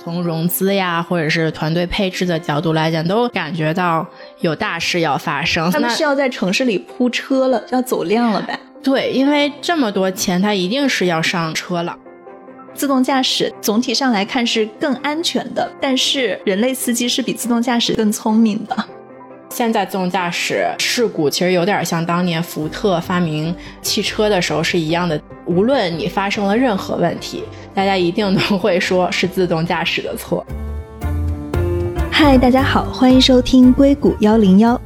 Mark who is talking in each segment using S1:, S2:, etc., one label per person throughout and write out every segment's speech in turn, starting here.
S1: 从融资呀，或者是团队配置的角度来讲，都感觉到有大事要发生。
S2: 他们是要在城市里铺车了，要走量了呗？
S1: 对，因为这么多钱，它一定是要上车了。
S2: 自动驾驶总体上来看是更安全的，但是人类司机是比自动驾驶更聪明的。
S1: 现在自动驾驶事故其实有点像当年福特发明汽车的时候是一样的，无论你发生了任何问题，大家一定都会说是自动驾驶的错。
S2: 嗨，大家好，欢迎收听硅谷幺零幺，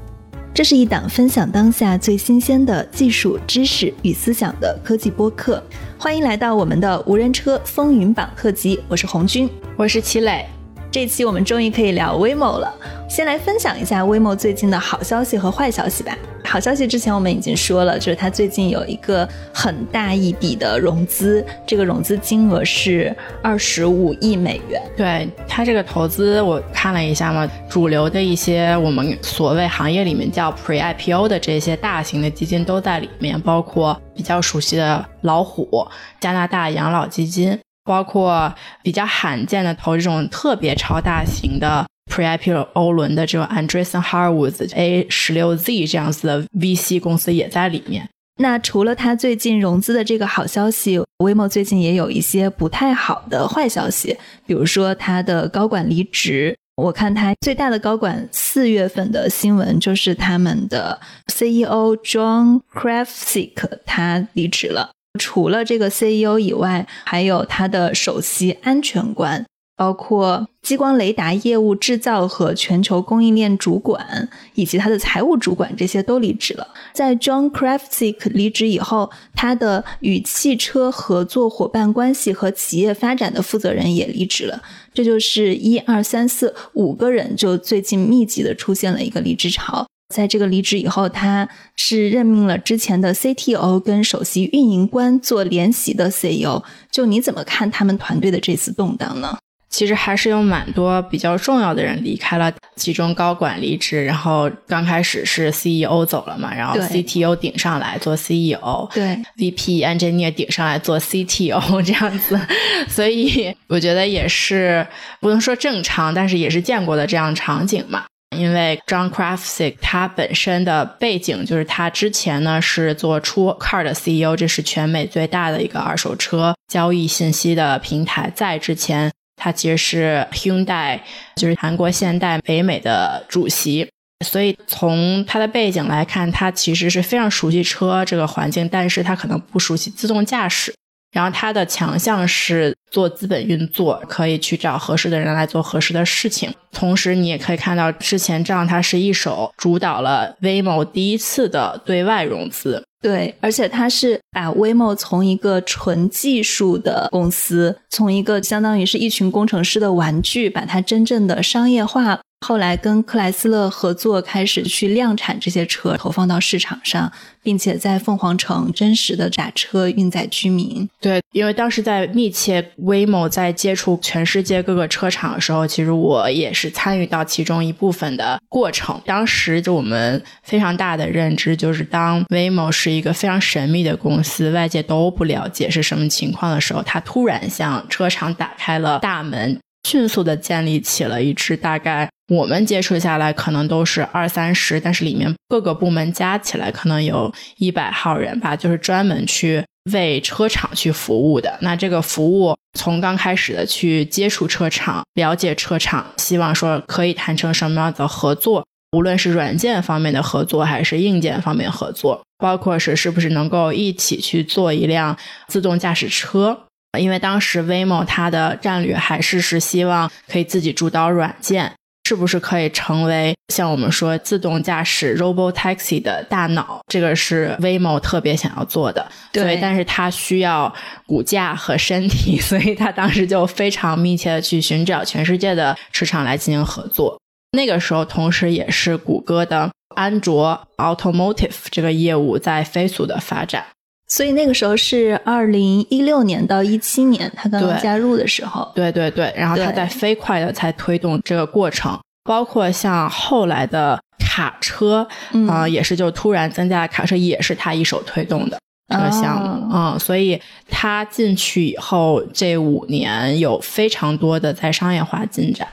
S2: 这是一档分享当下最新鲜的技术知识与思想的科技播客，欢迎来到我们的无人车风云榜特辑，我是红军，
S1: 我是齐磊。
S2: 这期我们终于可以聊 Waymo 了。先来分享一下 Waymo 最近的好消息和坏消息吧。好消息之前我们已经说了，就是它最近有一个很大一笔的融资，这个融资金额是二十五亿美元。
S1: 对它这个投资，我看了一下嘛，主流的一些我们所谓行业里面叫 Pre-IPO 的这些大型的基金都在里面，包括比较熟悉的老虎、加拿大养老基金。包括比较罕见的投这种特别超大型的 Pre-IPO 轮的这种 Andreessen Horowitz A 十六 Z 这样子的 VC 公司也在里面。
S2: 那除了它最近融资的这个好消息，Waymo 最近也有一些不太好的坏消息，比如说它的高管离职。我看它最大的高管四月份的新闻就是他们的 CEO John Krafcik 他离职了。除了这个 CEO 以外，还有他的首席安全官，包括激光雷达业务制造和全球供应链主管，以及他的财务主管，这些都离职了。在 John Krafcik 离职以后，他的与汽车合作伙伴关系和企业发展的负责人也离职了。这就是一二三四五个人，就最近密集的出现了一个离职潮。在这个离职以后，他是任命了之前的 CTO 跟首席运营官做联席的 CEO。就你怎么看他们团队的这次动荡呢？
S1: 其实还是有蛮多比较重要的人离开了，其中高管离职，然后刚开始是 CEO 走了嘛，然后 CTO 顶上来做 CEO，
S2: 对
S1: ，VP engineer 顶上来做 CTO 这样子，所以我觉得也是不能说正常，但是也是见过的这样场景嘛。因为 John Krafcik 他本身的背景就是他之前呢是做出 Car 的 CEO，这是全美最大的一个二手车交易信息的平台。在之前，他其实是 Hyundai，就是韩国现代北美的主席。所以从他的背景来看，他其实是非常熟悉车这个环境，但是他可能不熟悉自动驾驶。然后它的强项是做资本运作，可以去找合适的人来做合适的事情。同时，你也可以看到，之前这样他是一手主导了 Waymo 第一次的对外融资。
S2: 对，而且他是把 Waymo 从一个纯技术的公司，从一个相当于是一群工程师的玩具，把它真正的商业化。后来跟克莱斯勒合作，开始去量产这些车，投放到市场上，并且在凤凰城真实的打车运载居民。
S1: 对，因为当时在密切 Waymo 在接触全世界各个车厂的时候，其实我也是参与到其中一部分的过程。当时就我们非常大的认知就是，当 Waymo 是一个非常神秘的公司，外界都不了解是什么情况的时候，它突然向车厂打开了大门。迅速的建立起了一支大概我们接触下来可能都是二三十，但是里面各个部门加起来可能有一百号人吧，就是专门去为车厂去服务的。那这个服务从刚开始的去接触车厂、了解车厂，希望说可以谈成什么样的合作，无论是软件方面的合作还是硬件方面合作，包括是是不是能够一起去做一辆自动驾驶车。因为当时 Waymo 它的战略还是是希望可以自己主导软件，是不是可以成为像我们说自动驾驶 Robo Taxi 的大脑？这个是 Waymo 特别想要做的。
S2: 对，
S1: 但是它需要骨架和身体，所以他当时就非常密切的去寻找全世界的市场来进行合作。那个时候，同时也是谷歌的安卓 Automotive 这个业务在飞速的发展。
S2: 所以那个时候是二零一六年到一七年，他刚刚加入的时候。
S1: 对对对，然后他在飞快的才推动这个过程，包括像后来的卡车啊，也是就突然增加卡车，也是他一手推动的。这个项目，嗯，所以他进去以后这五年有非常多的在商业化进展。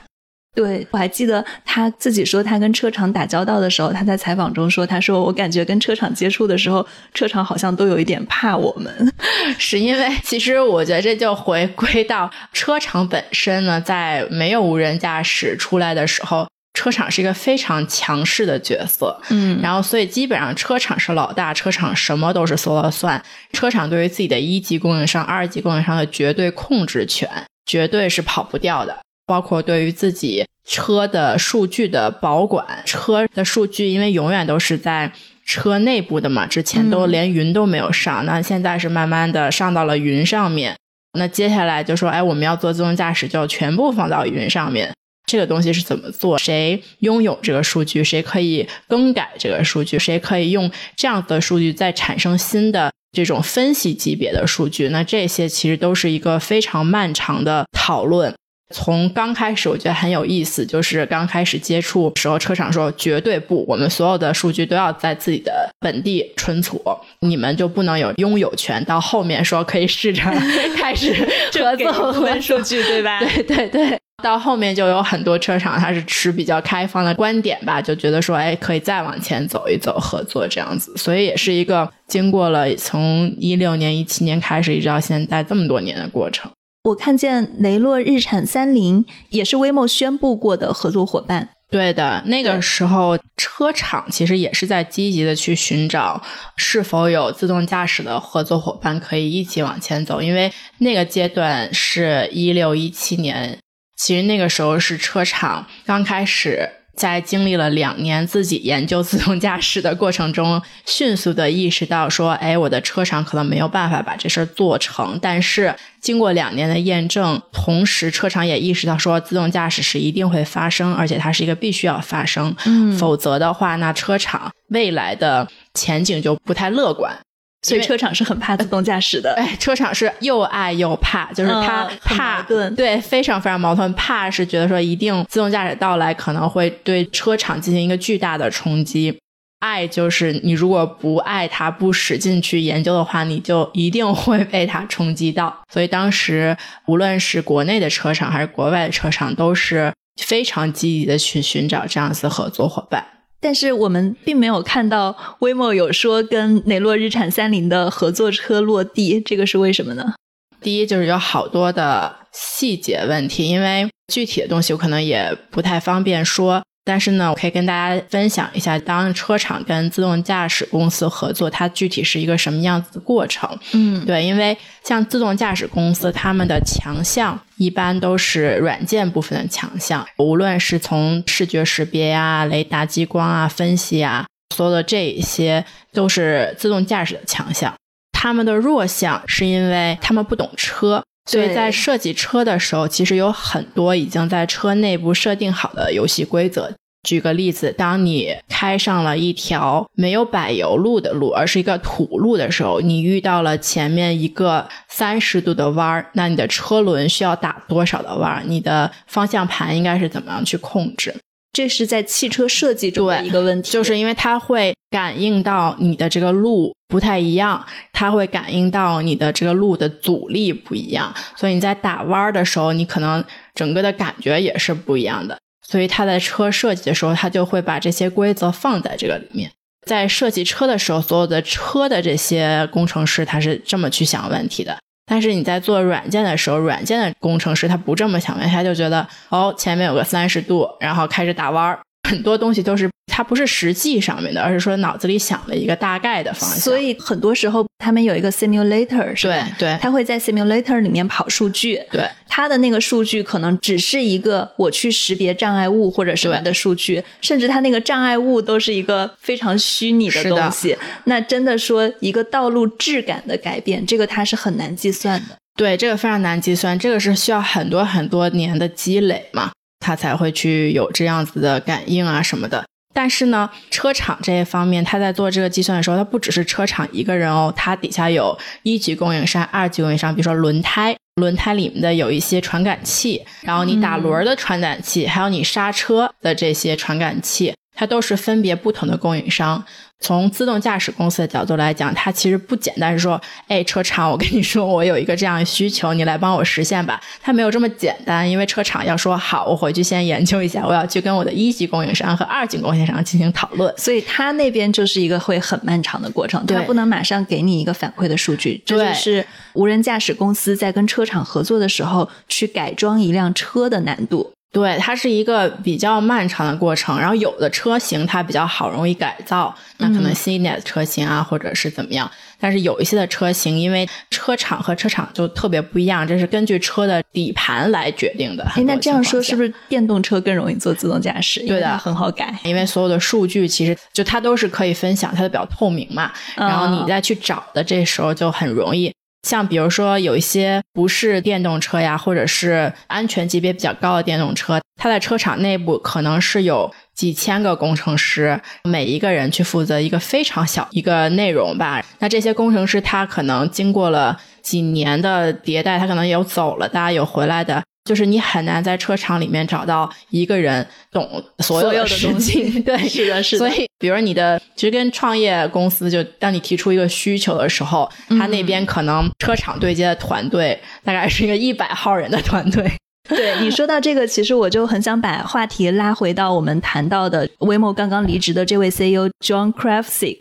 S2: 对，我还记得他自己说，他跟车厂打交道的时候，他在采访中说：“他说我感觉跟车厂接触的时候，车厂好像都有一点怕我们，
S1: 是因为其实我觉得这就回归到车厂本身呢，在没有无人驾驶出来的时候，车厂是一个非常强势的角色，
S2: 嗯，
S1: 然后所以基本上车厂是老大，车厂什么都是说了算，车厂对于自己的一级供应商、二级供应商的绝对控制权，绝对是跑不掉的。包括对于自己车的数据的保管，车的数据因为永远都是在车内部的嘛，之前都连云都没有上，那现在是慢慢的上到了云上面。那接下来就说，哎，我们要做自动驾驶，就全部放到云上面。这个东西是怎么做？谁拥有这个数据？谁可以更改这个数据？谁可以用这样子的数据再产生新的这种分析级别的数据？那这些其实都是一个非常漫长的讨论。从刚开始，我觉得很有意思，就是刚开始接触时候，车厂说绝对不，我们所有的数据都要在自己的本地存储，你们就不能有拥有权。到后面说可以试着 开始合作
S2: 分数据，对吧？
S1: 对对对。到后面就有很多车厂，它是持比较开放的观点吧，就觉得说，哎，可以再往前走一走，合作这样子。所以也是一个经过了从一六年、一七年开始，一直到现在这么多年的过程。
S2: 我看见雷诺日产三菱也是威 o 宣布过的合作伙伴。
S1: 对的，那个时候车厂其实也是在积极的去寻找是否有自动驾驶的合作伙伴可以一起往前走，因为那个阶段是一六一七年，其实那个时候是车厂刚开始。在经历了两年自己研究自动驾驶的过程中，迅速的意识到说，哎，我的车厂可能没有办法把这事儿做成。但是经过两年的验证，同时车厂也意识到说，自动驾驶是一定会发生，而且它是一个必须要发生。
S2: 嗯，
S1: 否则的话，那车厂未来的前景就不太乐观。
S2: 所以车厂是很怕自动驾驶的，
S1: 哎，车厂是又爱又怕，就是他怕，对，非常非常矛盾。怕是觉得说一定自动驾驶到来可能会对车厂进行一个巨大的冲击，爱就是你如果不爱它，不使劲去研究的话，你就一定会被它冲击到。所以当时无论是国内的车厂还是国外的车厂，都是非常积极的去寻找这样子合作伙伴。
S2: 但是我们并没有看到威莫有说跟雷诺日产三菱的合作车落地，这个是为什么呢？
S1: 第一就是有好多的细节问题，因为具体的东西我可能也不太方便说。但是呢，我可以跟大家分享一下，当车厂跟自动驾驶公司合作，它具体是一个什么样子的过程。
S2: 嗯，
S1: 对，因为像自动驾驶公司，他们的强项一般都是软件部分的强项，无论是从视觉识别呀、雷达、激光啊、分析啊，所有的这一些都是自动驾驶的强项。他们的弱项是因为他们不懂车。所以在设计车的时候，其实有很多已经在车内部设定好的游戏规则。举个例子，当你开上了一条没有柏油路的路，而是一个土路的时候，你遇到了前面一个三十度的弯儿，那你的车轮需要打多少的弯儿？你的方向盘应该是怎么样去控制？
S2: 这是在汽车设计中的一个问题，
S1: 就是因为它会感应到你的这个路不太一样，它会感应到你的这个路的阻力不一样，所以你在打弯的时候，你可能整个的感觉也是不一样的。所以他在车设计的时候，他就会把这些规则放在这个里面。在设计车的时候，所有的车的这些工程师他是这么去想问题的。但是你在做软件的时候，软件的工程师他不这么想，他就觉得哦，前面有个三十度，然后开始打弯儿，很多东西都是。它不是实际上面的，而是说脑子里想了一个大概的方向。
S2: 所以很多时候他们有一个 simulator，是
S1: 对对，
S2: 他会在 simulator 里面跑数据。
S1: 对，
S2: 他的那个数据可能只是一个我去识别障碍物或者什么的数据，甚至他那个障碍物都是一个非常虚拟的东西。那真的说一个道路质感的改变，这个它是很难计算的。
S1: 对，这个非常难计算，这个是需要很多很多年的积累嘛，它才会去有这样子的感应啊什么的。但是呢，车厂这一方面，他在做这个计算的时候，他不只是车厂一个人哦，他底下有一级供应商、二级供应商，比如说轮胎，轮胎里面的有一些传感器，然后你打轮的传感器，还有你刹车的这些传感器。它都是分别不同的供应商。从自动驾驶公司的角度来讲，它其实不简单是说，哎，车厂，我跟你说，我有一个这样的需求，你来帮我实现吧。它没有这么简单，因为车厂要说好，我回去先研究一下，我要去跟我的一级供应商和二级供应商进行讨论。
S2: 所以它那边就是一个会很漫长的过程，它不能马上给你一个反馈的数据。这就是无人驾驶公司在跟车厂合作的时候去改装一辆车的难度。
S1: 对，它是一个比较漫长的过程。然后有的车型它比较好，容易改造，那可能新一点的车型啊，或者是怎么样。但是有一些的车型，因为车厂和车厂就特别不一样，这是根据车的底盘来决定的。
S2: 哎，那这样说是不是电动车更容易做自动驾驶？
S1: 对的，
S2: 很好改，
S1: 因为所有的数据其实就它都是可以分享，它的比较透明嘛。然后你再去找的这时候就很容易。像比如说有一些不是电动车呀，或者是安全级别比较高的电动车，它在车厂内部可能是有几千个工程师，每一个人去负责一个非常小一个内容吧。那这些工程师他可能经过了几年的迭代，他可能有走了的，有回来的。就是你很难在车厂里面找到一个人懂所有
S2: 的
S1: 东西，对，
S2: 是的，是
S1: 的。所以，比如你的其实跟创业公司，就当你提出一个需求的时候，他那边可能车厂对接的团队大概是一个一百号人的团队。
S2: 对你说到这个，其实我就很想把话题拉回到我们谈到的 Waymo 刚刚离职的这位 CEO John Krafcik。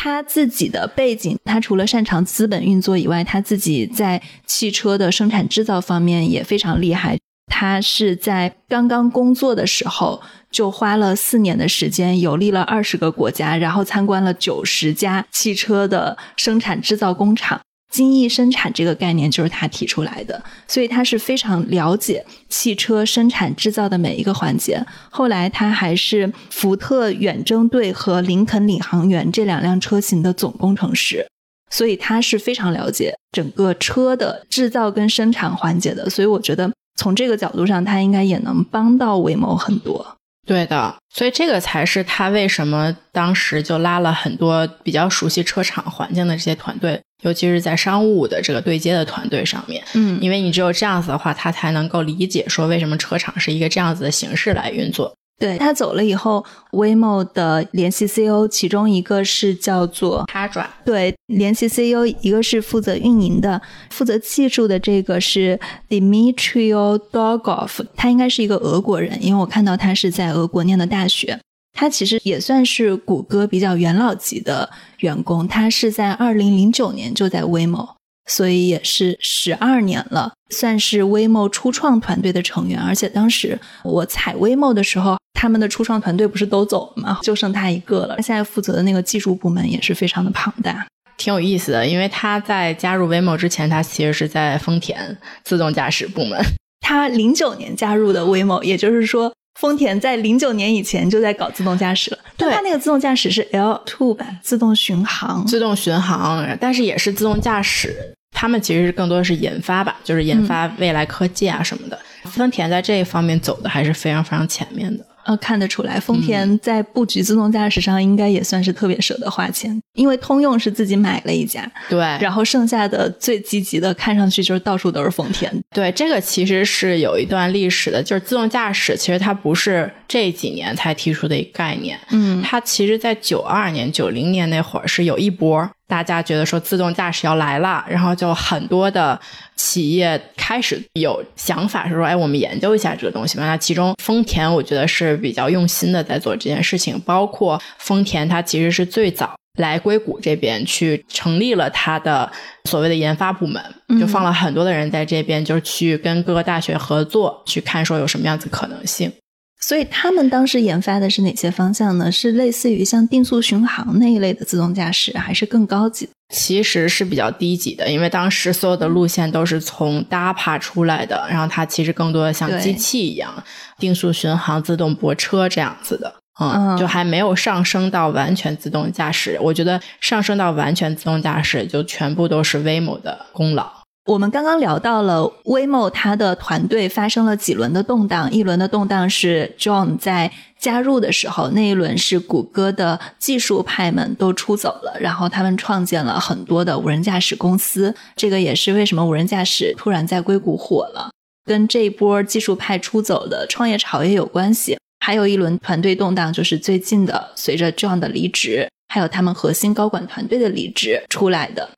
S2: 他自己的背景，他除了擅长资本运作以外，他自己在汽车的生产制造方面也非常厉害。他是在刚刚工作的时候，就花了四年的时间，游历了二十个国家，然后参观了九十家汽车的生产制造工厂。精益生产这个概念就是他提出来的，所以他是非常了解汽车生产制造的每一个环节。后来他还是福特远征队和林肯领航员这两辆车型的总工程师，所以他是非常了解整个车的制造跟生产环节的。所以我觉得从这个角度上，他应该也能帮到韦某很多。
S1: 对的，所以这个才是他为什么当时就拉了很多比较熟悉车厂环境的这些团队，尤其是在商务的这个对接的团队上面。
S2: 嗯，
S1: 因为你只有这样子的话，他才能够理解说为什么车厂是一个这样子的形式来运作。
S2: 对他走了以后，Waymo 的联系 CEO 其中一个是叫做
S1: Hadra，
S2: 对，联系 CEO 一个是负责运营的，负责技术的这个是 Dmitriy Dogov，他应该是一个俄国人，因为我看到他是在俄国念的大学。他其实也算是谷歌比较元老级的员工，他是在二零零九年就在 Waymo。所以也是十二年了，算是 Waymo 初创团队的成员。而且当时我采 Waymo 的时候，他们的初创团队不是都走了吗？就剩他一个了。他现在负责的那个技术部门也是非常的庞大，
S1: 挺有意思的。因为他在加入 Waymo 之前，他其实是在丰田自动驾驶部门。
S2: 他零九年加入的 Waymo，也就是说，丰田在零九年以前就在搞自动驾驶了。
S1: 对，
S2: 它那个自动驾驶是 L two 吧，自动巡航，
S1: 自动巡航，但是也是自动驾驶。他们其实更多的是研发吧，就是研发未来科技啊什么的。丰田在这一方面走的还是非常非常前面的。
S2: 呃，看得出来，丰田在布局自动驾驶上应该也算是特别舍得花钱，因为通用是自己买了一家，
S1: 对，
S2: 然后剩下的最积极的，看上去就是到处都是丰田。
S1: 对，这个其实是有一段历史的，就是自动驾驶，其实它不是这几年才提出的一个概念，
S2: 嗯，
S1: 它其实在九二年、九零年那会儿是有一波。大家觉得说自动驾驶要来了，然后就很多的企业开始有想法，是说，哎，我们研究一下这个东西吧。那其中丰田，我觉得是比较用心的在做这件事情。包括丰田，它其实是最早来硅谷这边去成立了它的所谓的研发部门，就放了很多的人在这边，就是去跟各个大学合作，去看说有什么样子可能性。
S2: 所以他们当时研发的是哪些方向呢？是类似于像定速巡航那一类的自动驾驶，还是更高级？
S1: 其实是比较低级的，因为当时所有的路线都是从 DAPA 出来的，然后它其实更多的像机器一样，定速巡航、自动泊车这样子的，嗯，就还没有上升到完全自动驾驶。我觉得上升到完全自动驾驶，就全部都是 Waymo 的功劳。
S2: 我们刚刚聊到了 Waymo，它的团队发生了几轮的动荡。一轮的动荡是 John 在加入的时候，那一轮是谷歌的技术派们都出走了，然后他们创建了很多的无人驾驶公司。这个也是为什么无人驾驶突然在硅谷火了，跟这一波技术派出走的创业潮也有关系。还有一轮团队动荡，就是最近的随着 John 的离职，还有他们核心高管团队的离职出来的。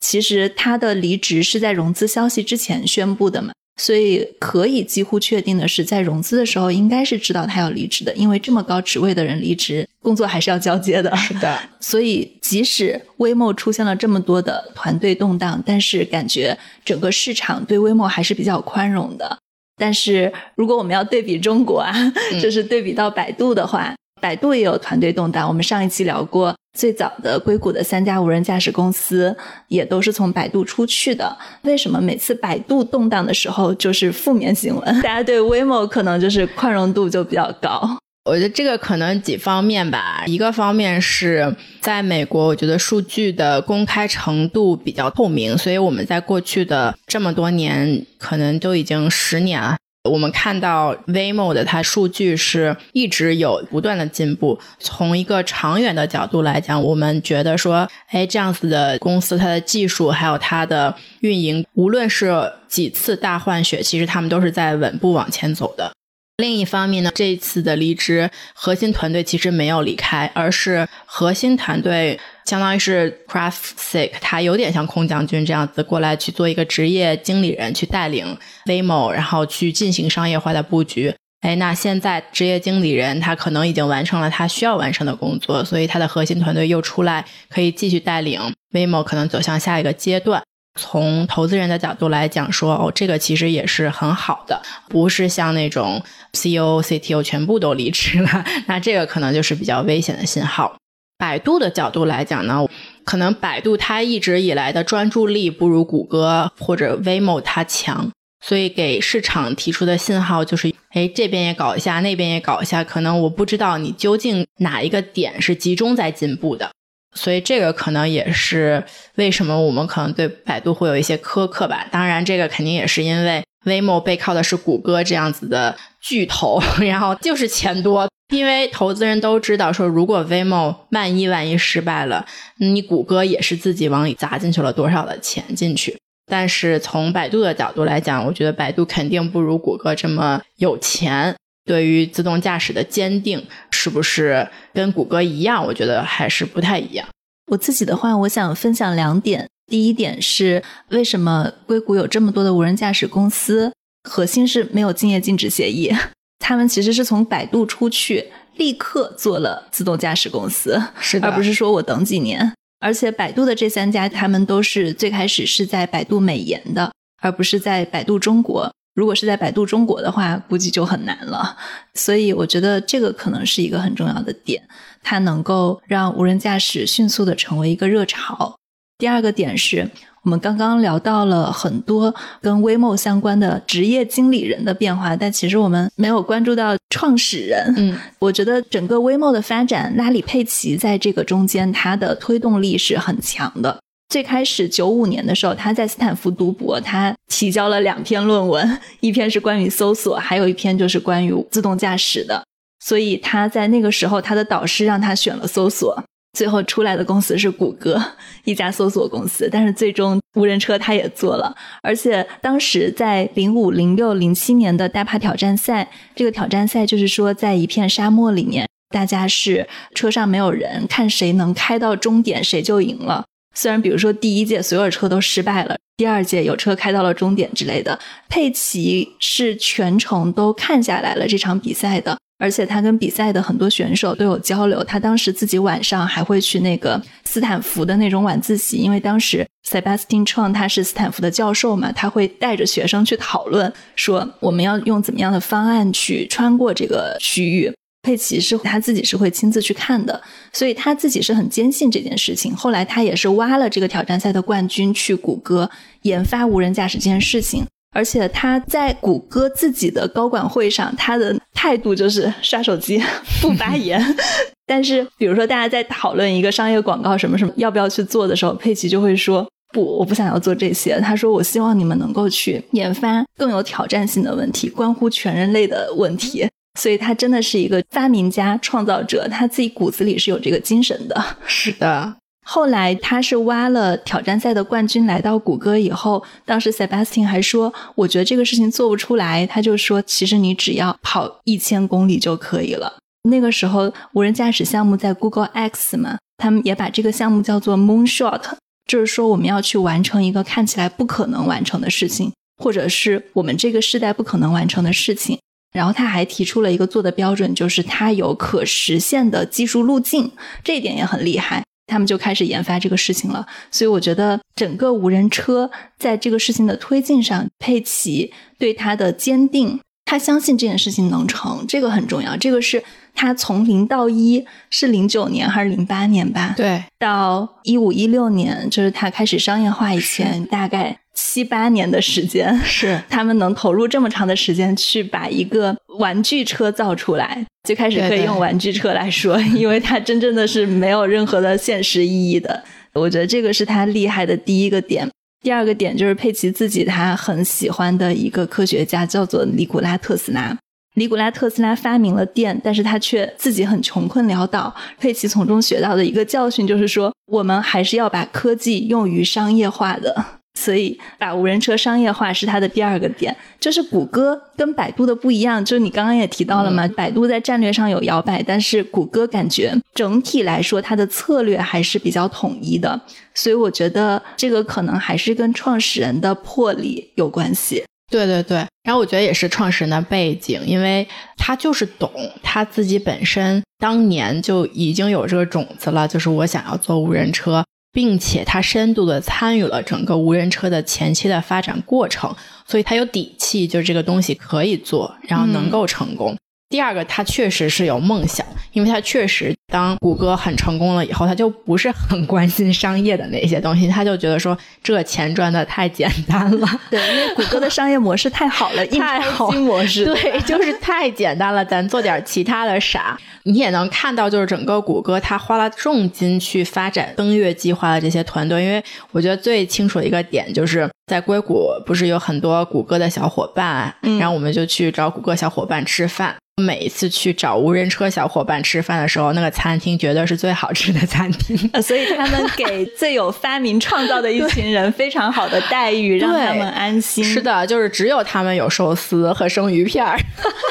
S2: 其实他的离职是在融资消息之前宣布的嘛，所以可以几乎确定的是，在融资的时候应该是知道他要离职的，因为这么高职位的人离职，工作还是要交接的。
S1: 是的，
S2: 所以即使微梦出现了这么多的团队动荡，但是感觉整个市场对微梦还是比较宽容的。但是如果我们要对比中国啊，就是对比到百度的话，百度也有团队动荡。我们上一期聊过，最早的硅谷的三家无人驾驶公司也都是从百度出去的。为什么每次百度动荡的时候就是负面新闻？大家对 Waymo 可能就是宽容度就比较高。
S1: 我觉得这个可能几方面吧，一个方面是在美国，我觉得数据的公开程度比较透明，所以我们在过去的这么多年，可能都已经十年了，我们看到 Waymo 的它数据是一直有不断的进步。从一个长远的角度来讲，我们觉得说，哎，这样子的公司，它的技术还有它的运营，无论是几次大换血，其实他们都是在稳步往前走的。另一方面呢，这一次的离职，核心团队其实没有离开，而是核心团队相当于是 Craft Sick，他有点像空降军这样子过来去做一个职业经理人，去带领 Waymo，然后去进行商业化的布局。哎，那现在职业经理人他可能已经完成了他需要完成的工作，所以他的核心团队又出来，可以继续带领 Waymo 可能走向下一个阶段。从投资人的角度来讲，说哦，这个其实也是很好的，不是像那种 CEO、CTO 全部都离职了，那这个可能就是比较危险的信号。百度的角度来讲呢，可能百度它一直以来的专注力不如谷歌或者 Waymo 它强，所以给市场提出的信号就是，哎，这边也搞一下，那边也搞一下，可能我不知道你究竟哪一个点是集中在进步的。所以这个可能也是为什么我们可能对百度会有一些苛刻吧。当然，这个肯定也是因为 Waymo 背靠的是谷歌这样子的巨头，然后就是钱多。因为投资人都知道，说如果 Waymo 万一万一失败了，你谷歌也是自己往里砸进去了多少的钱进去。但是从百度的角度来讲，我觉得百度肯定不如谷歌这么有钱。对于自动驾驶的坚定，是不是跟谷歌一样？我觉得还是不太一样。
S2: 我自己的话，我想分享两点。第一点是，为什么硅谷有这么多的无人驾驶公司？核心是没有竞业禁止协议，他们其实是从百度出去，立刻做了自动驾驶公司，
S1: 是的，
S2: 而不是说我等几年。而且百度的这三家，他们都是最开始是在百度美颜的，而不是在百度中国。如果是在百度中国的话，估计就很难了。所以我觉得这个可能是一个很重要的点，它能够让无人驾驶迅速的成为一个热潮。第二个点是我们刚刚聊到了很多跟 Waymo 相关的职业经理人的变化，但其实我们没有关注到创始人。
S1: 嗯，
S2: 我觉得整个 Waymo 的发展，拉里佩奇在这个中间，他的推动力是很强的。最开始九五年的时候，他在斯坦福读博，他提交了两篇论文，一篇是关于搜索，还有一篇就是关于自动驾驶的。所以他在那个时候，他的导师让他选了搜索，最后出来的公司是谷歌一家搜索公司。但是最终无人车他也做了，而且当时在零五、零六、零七年的大帕挑战赛，这个挑战赛就是说在一片沙漠里面，大家是车上没有人，看谁能开到终点，谁就赢了。虽然，比如说第一届所有车都失败了，第二届有车开到了终点之类的，佩奇是全程都看下来了这场比赛的，而且他跟比赛的很多选手都有交流。他当时自己晚上还会去那个斯坦福的那种晚自习，因为当时 Sebastian Chang 他是斯坦福的教授嘛，他会带着学生去讨论，说我们要用怎么样的方案去穿过这个区域。佩奇是他自己是会亲自去看的，所以他自己是很坚信这件事情。后来他也是挖了这个挑战赛的冠军去谷歌研发无人驾驶这件事情，而且他在谷歌自己的高管会上，他的态度就是刷手机 不发言。但是比如说大家在讨论一个商业广告什么什么要不要去做的时候，佩奇就会说不，我不想要做这些。他说我希望你们能够去研发更有挑战性的问题，关乎全人类的问题。所以他真的是一个发明家、创造者，他自己骨子里是有这个精神的。
S1: 是的，
S2: 后来他是挖了挑战赛的冠军来到谷歌以后，当时 Sebastian 还说：“我觉得这个事情做不出来。”他就说：“其实你只要跑一千公里就可以了。”那个时候无人驾驶项目在 Google X 嘛，他们也把这个项目叫做 Moonshot，就是说我们要去完成一个看起来不可能完成的事情，或者是我们这个时代不可能完成的事情。然后他还提出了一个做的标准，就是它有可实现的技术路径，这一点也很厉害。他们就开始研发这个事情了。所以我觉得整个无人车在这个事情的推进上，佩奇对他的坚定，他相信这件事情能成，这个很重要。这个是他从零到一，是零九年还是零八年吧？
S1: 对，
S2: 到一五一六年，就是他开始商业化以前，大概。七八年的时间
S1: 是
S2: 他们能投入这么长的时间去把一个玩具车造出来，最开始可以用玩具车来说，因为它真正的是没有任何的现实意义的。我觉得这个是他厉害的第一个点。第二个点就是佩奇自己他很喜欢的一个科学家叫做尼古拉特斯拉。尼古拉特斯拉发明了电，但是他却自己很穷困潦倒。佩奇从中学到的一个教训就是说，我们还是要把科技用于商业化的。所以，把无人车商业化是它的第二个点，就是谷歌跟百度的不一样。就是你刚刚也提到了嘛，百度在战略上有摇摆，但是谷歌感觉整体来说它的策略还是比较统一的。所以我觉得这个可能还是跟创始人的魄力有关系。
S1: 对对对，然后我觉得也是创始人的背景，因为他就是懂，他自己本身当年就已经有这个种子了，就是我想要做无人车。并且他深度的参与了整个无人车的前期的发展过程，所以他有底气，就这个东西可以做，然后能够成功。第二个，他确实是有梦想，因为他确实当谷歌很成功了以后，他就不是很关心商业的那些东西，他就觉得说这钱赚的太简单了。
S2: 对，因为谷歌的商业模式太好了，
S1: 太好
S2: 模式，
S1: 对，就是太简单了，咱做点其他的啥。你也能看到，就是整个谷歌，它花了重金去发展登月计划的这些团队，因为我觉得最清楚的一个点就是在硅谷，不是有很多谷歌的小伙伴，然后我们就去找谷歌小伙伴吃饭。每一次去找无人车小伙伴吃饭的时候，那个餐厅绝对是最好吃的餐厅。
S2: 所以他们给最有发明创造的一群人非常好的待遇，让他们安心。
S1: 是的，就是只有他们有寿司和生鱼片儿，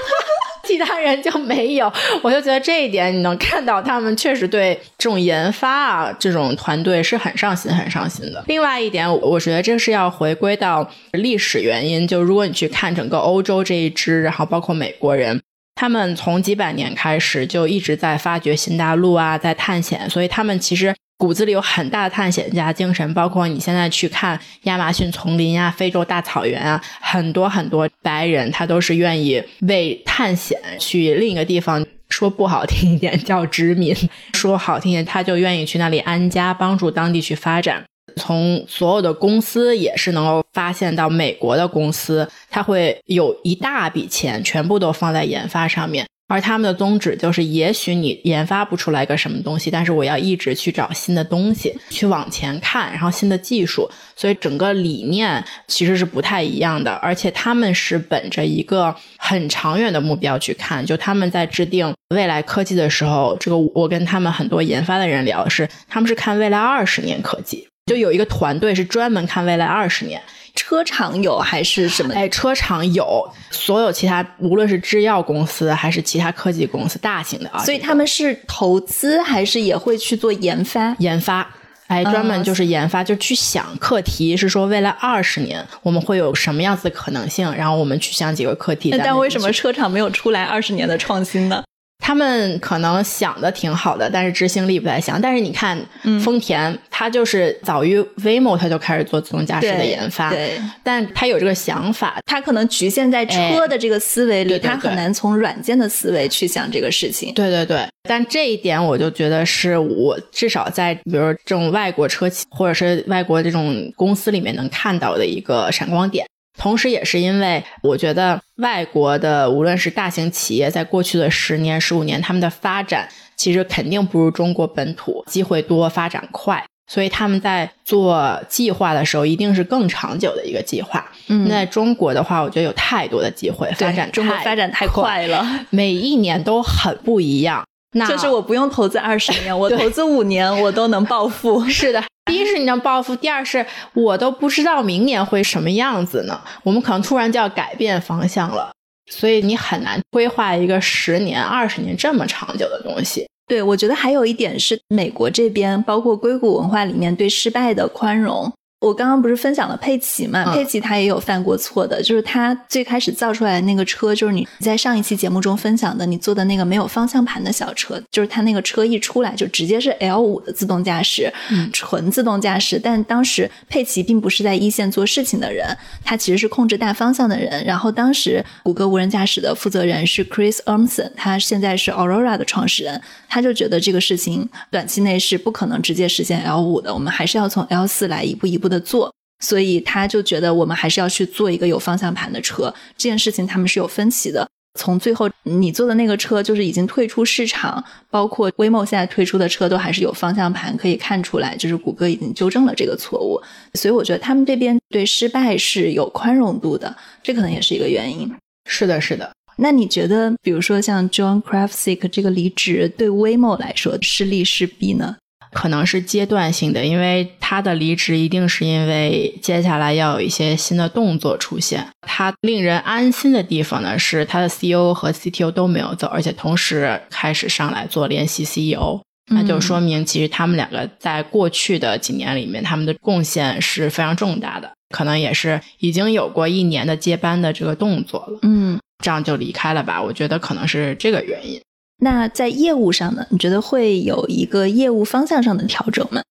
S1: 其他人就没有。我就觉得这一点，你能看到他们确实对这种研发啊，这种团队是很上心、很上心的。另外一点，我觉得这是要回归到历史原因。就如果你去看整个欧洲这一支，然后包括美国人。他们从几百年开始就一直在发掘新大陆啊，在探险，所以他们其实骨子里有很大的探险家精神。包括你现在去看亚马逊丛林啊、非洲大草原啊，很多很多白人他都是愿意为探险去另一个地方。说不好听一点叫殖民，说好听一点他就愿意去那里安家，帮助当地去发展。从所有的公司也是能够发现到，美国的公司它会有一大笔钱，全部都放在研发上面，而他们的宗旨就是，也许你研发不出来个什么东西，但是我要一直去找新的东西，去往前看，然后新的技术，所以整个理念其实是不太一样的，而且他们是本着一个很长远的目标去看，就他们在制定未来科技的时候，这个我跟他们很多研发的人聊是，他们是看未来二十年科技。就有一个团队是专门看未来二十年，
S2: 车厂有还是什么？
S1: 哎，车厂有，所有其他无论是制药公司还是其他科技公司，大型的啊，
S2: 所以他们是投资还是也会去做研发？
S1: 研发，哎，专门就是研发，就去想课题，是说未来二十年我们会有什么样子的可能性，然后我们去想几个课题。
S2: 但为什么车厂没有出来二十年的创新呢？
S1: 他们可能想的挺好的，但是执行力不太强。但是你看，丰田，它就是早于 Waymo，它就开始做自动驾驶的研发。
S2: 对，
S1: 但它有这个想法，
S2: 它可能局限在车的这个思维里，它很难从软件的思维去想这个事情。
S1: 对对对，但这一点我就觉得是我至少在比如这种外国车企或者是外国这种公司里面能看到的一个闪光点。同时，也是因为我觉得外国的无论是大型企业，在过去的十年、十五年，他们的发展其实肯定不如中国本土机会多、发展快，所以他们在做计划的时候，一定是更长久的一个计划。嗯，那中国的话，我觉得有太多的机会发展，
S2: 中国发展太快了，
S1: 每一年都很不一样。那
S2: 就是我不用投资二十年，我投资五年，我都能暴富。
S1: 是的，第一是你能报复，第二是我都不知道明年会什么样子呢？我们可能突然就要改变方向了，所以你很难规划一个十年、二十年这么长久的东西。
S2: 对，我觉得还有一点是美国这边，包括硅谷文化里面对失败的宽容。我刚刚不是分享了佩奇嘛？佩奇他也有犯过错的，就是他最开始造出来的那个车，就是你在上一期节目中分享的，你坐的那个没有方向盘的小车，就是他那个车一出来就直接是 L 五的自动驾驶，纯自动驾驶。但当时佩奇并不是在一线做事情的人，他其实是控制大方向的人。然后当时谷歌无人驾驶的负责人是 Chris Urmson，他现在是 Aurora 的创始人，他就觉得这个事情短期内是不可能直接实现 L 五的，我们还是要从 L 四来一步一步。的做，所以他就觉得我们还是要去做一个有方向盘的车。这件事情他们是有分歧的。从最后你做的那个车就是已经退出市场，包括 Waymo 现在推出的车都还是有方向盘，可以看出来，就是谷歌已经纠正了这个错误。所以我觉得他们这边对失败是有宽容度的，这可能也是一个原因。
S1: 是的，是的。
S2: 那你觉得，比如说像 John Krafcik 这个离职，对 Waymo 来说是利是弊呢？
S1: 可能是阶段性的，因为他的离职一定是因为接下来要有一些新的动作出现。他令人安心的地方呢，是他的 CEO 和 CTO 都没有走，而且同时开始上来做联席 CEO，那就说明其实他们两个在过去的几年里面，他们的贡献是非常重大的，可能也是已经有过一年的接班的这个动作了。
S2: 嗯，
S1: 这样就离开了吧？我觉得可能是这个原因。
S2: 那在业务上呢？你觉得会有一个业务方向上的调整吗？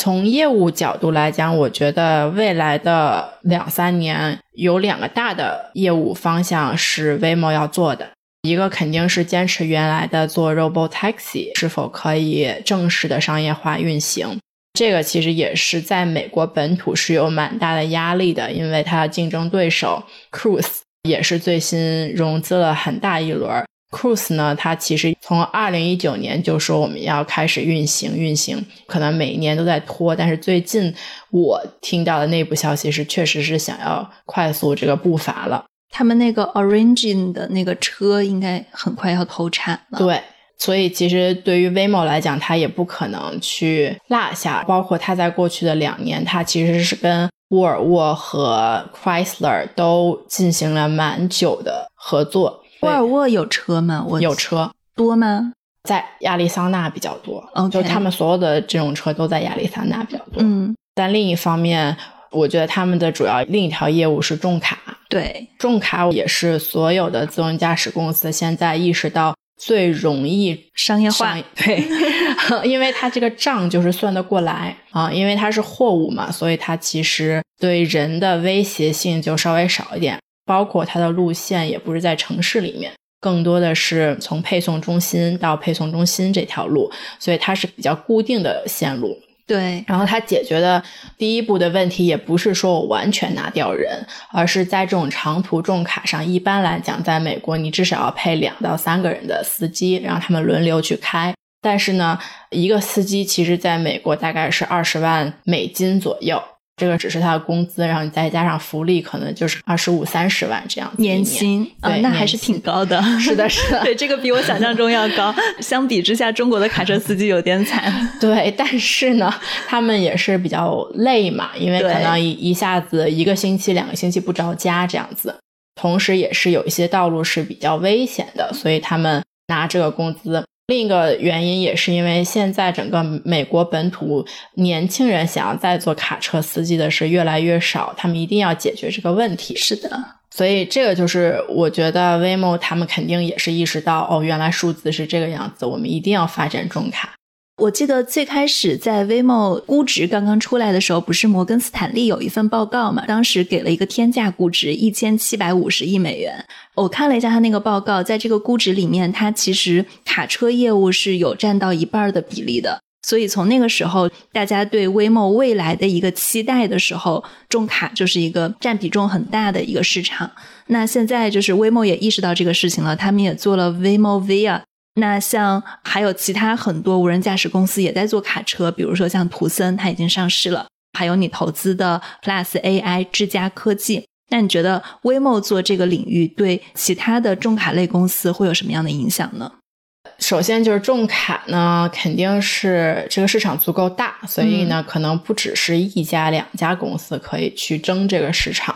S1: 从业务角度来讲，我觉得未来的两三年有两个大的业务方向是 Waymo 要做的。一个肯定是坚持原来的做 Robot Taxi 是否可以正式的商业化运行。这个其实也是在美国本土是有蛮大的压力的，因为它的竞争对手 Cruise 也是最新融资了很大一轮。Cruise 呢，它其实从二零一九年就说我们要开始运行，运行可能每一年都在拖，但是最近我听到的内部消息是，确实是想要快速这个步伐了。
S2: 他们那个 Origin 的那个车应该很快要投产了。
S1: 对，所以其实对于 Waymo 来讲，它也不可能去落下。包括它在过去的两年，它其实是跟沃尔沃和 Chrysler 都进行了蛮久的合作。
S2: 沃尔沃有车吗？我
S1: 有车
S2: 多吗？
S1: 在亚利桑那比较多，就他们所有的这种车都在亚利桑那比较多。
S2: 嗯，
S1: 但另一方面，我觉得他们的主要另一条业务是重卡。
S2: 对，
S1: 重卡也是所有的自动驾驶公司现在意识到最容易
S2: 商业化。
S1: 对，因为它这个账就是算得过来啊，因为它是货物嘛，所以它其实对人的威胁性就稍微少一点。包括它的路线也不是在城市里面，更多的是从配送中心到配送中心这条路，所以它是比较固定的线路。
S2: 对，
S1: 然后它解决的第一步的问题也不是说我完全拿掉人，而是在这种长途重卡上，一般来讲，在美国你至少要配两到三个人的司机，让他们轮流去开。但是呢，一个司机其实在美国大概是二十万美金左右。这个只是他的工资，然后你再加上福利，可能就是二十五三十万这样
S2: 年薪
S1: 啊，
S2: 那还是挺高的。
S1: 是的，是的，
S2: 对，这个比我想象中要高。相比之下，中国的卡车司机有点惨。
S1: 对，但是呢，他们也是比较累嘛，因为可能一一下子一个星期、两个星期不着家这样子，同时也是有一些道路是比较危险的，所以他们拿这个工资。另一个原因也是因为现在整个美国本土年轻人想要再做卡车司机的是越来越少，他们一定要解决这个问题。
S2: 是的，
S1: 所以这个就是我觉得 Waymo 他们肯定也是意识到，哦，原来数字是这个样子，我们一定要发展重卡。
S2: 我记得最开始在 Waymo 估值刚刚出来的时候，不是摩根斯坦利有一份报告嘛？当时给了一个天价估值一千七百五十亿美元。我看了一下他那个报告，在这个估值里面，它其实卡车业务是有占到一半的比例的。所以从那个时候，大家对 Waymo 未来的一个期待的时候，重卡就是一个占比重很大的一个市场。那现在就是 Waymo 也意识到这个事情了，他们也做了 Waymo Via。那像还有其他很多无人驾驶公司也在做卡车，比如说像图森，它已经上市了，还有你投资的 Plus AI 智家科技。那你觉得 Waymo 做这个领域对其他的重卡类公司会有什么样的影响呢？
S1: 首先就是重卡呢，肯定是这个市场足够大，所以呢，可能不只是一家两家公司可以去争这个市场。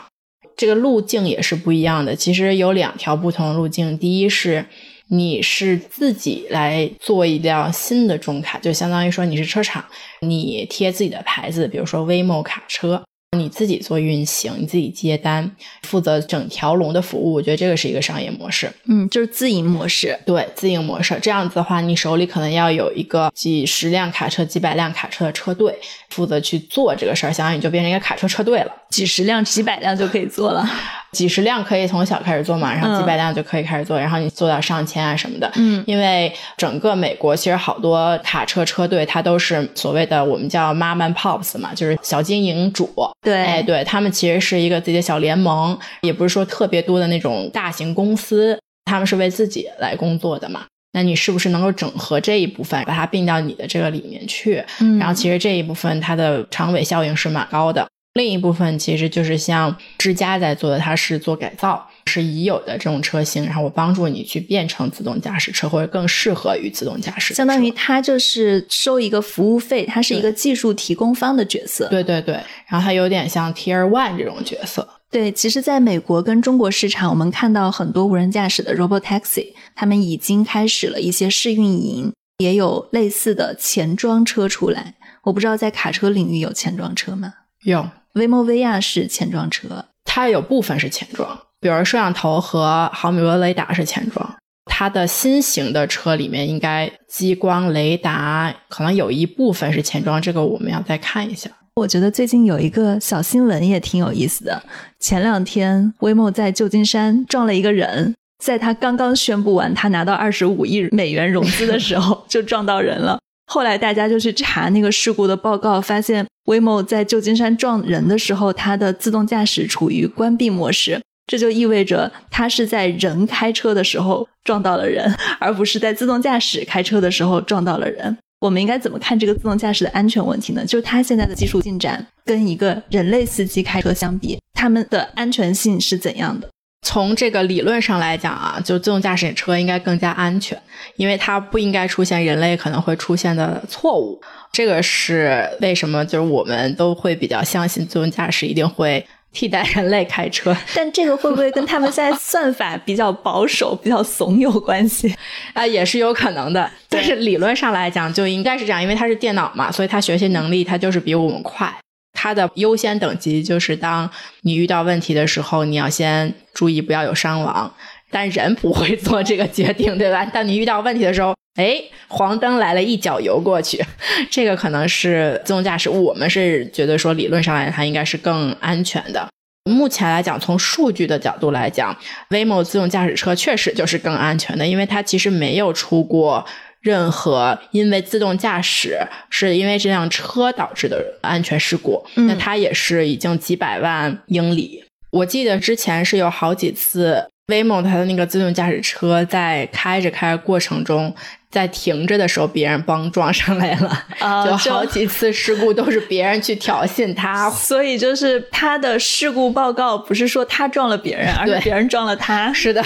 S1: 这个路径也是不一样的。其实有两条不同的路径，第一是你是自己来做一辆新的重卡，就相当于说你是车厂，你贴自己的牌子，比如说 Waymo 卡车。你自己做运行，你自己接单，负责整条龙的服务，我觉得这个是一个商业模式。
S2: 嗯，就是自营模式。
S1: 对，自营模式。这样子的话，你手里可能要有一个几十辆卡车、几百辆卡车的车队，负责去做这个事儿，相当于你就变成一个卡车车队了。
S2: 几十辆、几百辆就可以做了。
S1: 几十辆可以从小开始做嘛，然后几百辆就可以开始做，然后你做到上千啊什么的。
S2: 嗯，
S1: 因为整个美国其实好多卡车车队，它都是所谓的我们叫 mom and pops 嘛，就是小经营主。
S2: 对，
S1: 哎，对他们其实是一个自己的小联盟，也不是说特别多的那种大型公司，他们是为自己来工作的嘛。那你是不是能够整合这一部分，把它并到你的这个里面去？
S2: 嗯，
S1: 然后其实这一部分它的长尾效应是蛮高的。另一部分其实就是像之家在做的，它是做改造，是已有的这种车型，然后我帮助你去变成自动驾驶车，或者更适合于自动驾驶。
S2: 相当于它就是收一个服务费，它是一个技术提供方的角色。
S1: 对对对，然后它有点像 Tier One 这种角色。
S2: 对，其实，在美国跟中国市场，我们看到很多无人驾驶的 Robot Taxi，他们已经开始了一些试运营，也有类似的前装车出来。我不知道在卡车领域有前装车吗？
S1: 有。
S2: Waymo v 亚是前装车，
S1: 它有部分是前装，比如摄像头和毫米波雷达是前装。它的新型的车里面应该激光雷达可能有一部分是前装，这个我们要再看一下。
S2: 我觉得最近有一个小新闻也挺有意思的，前两天 Waymo 在旧金山撞了一个人，在他刚刚宣布完他拿到二十五亿美元融资的时候 就撞到人了。后来大家就去查那个事故的报告，发现 Waymo 在旧金山撞人的时候，它的自动驾驶处于关闭模式，这就意味着它是在人开车的时候撞到了人，而不是在自动驾驶开车的时候撞到了人。我们应该怎么看这个自动驾驶的安全问题呢？就是它现在的技术进展跟一个人类司机开车相比，他们的安全性是怎样的？
S1: 从这个理论上来讲啊，就自动驾驶车应该更加安全，因为它不应该出现人类可能会出现的错误。这个是为什么？就是我们都会比较相信自动驾驶一定会替代人类开车。
S2: 但这个会不会跟他们现在算法比较保守、比较怂有关系
S1: 啊？也是有可能的。但是理论上来讲就应该是这样，因为它是电脑嘛，所以它学习能力它就是比我们快。它的优先等级就是，当你遇到问题的时候，你要先注意不要有伤亡。但人不会做这个决定，对吧？当你遇到问题的时候，哎，黄灯来了，一脚油过去，这个可能是自动驾驶。我们是觉得说，理论上来它应该是更安全的。目前来讲，从数据的角度来讲，Waymo 自动驾驶车确实就是更安全的，因为它其实没有出过。任何因为自动驾驶是因为这辆车导致的安全事故，那它也是已经几百万英里。我记得之前是有好几次，Waymo 它的那个自动驾驶车在开着开着过程中。在停着的时候，别人帮撞上来了，就好几次事故都是别人去挑衅他，
S2: 所以就是他的事故报告不是说他撞了别人，而是别人撞了他。
S1: 是的，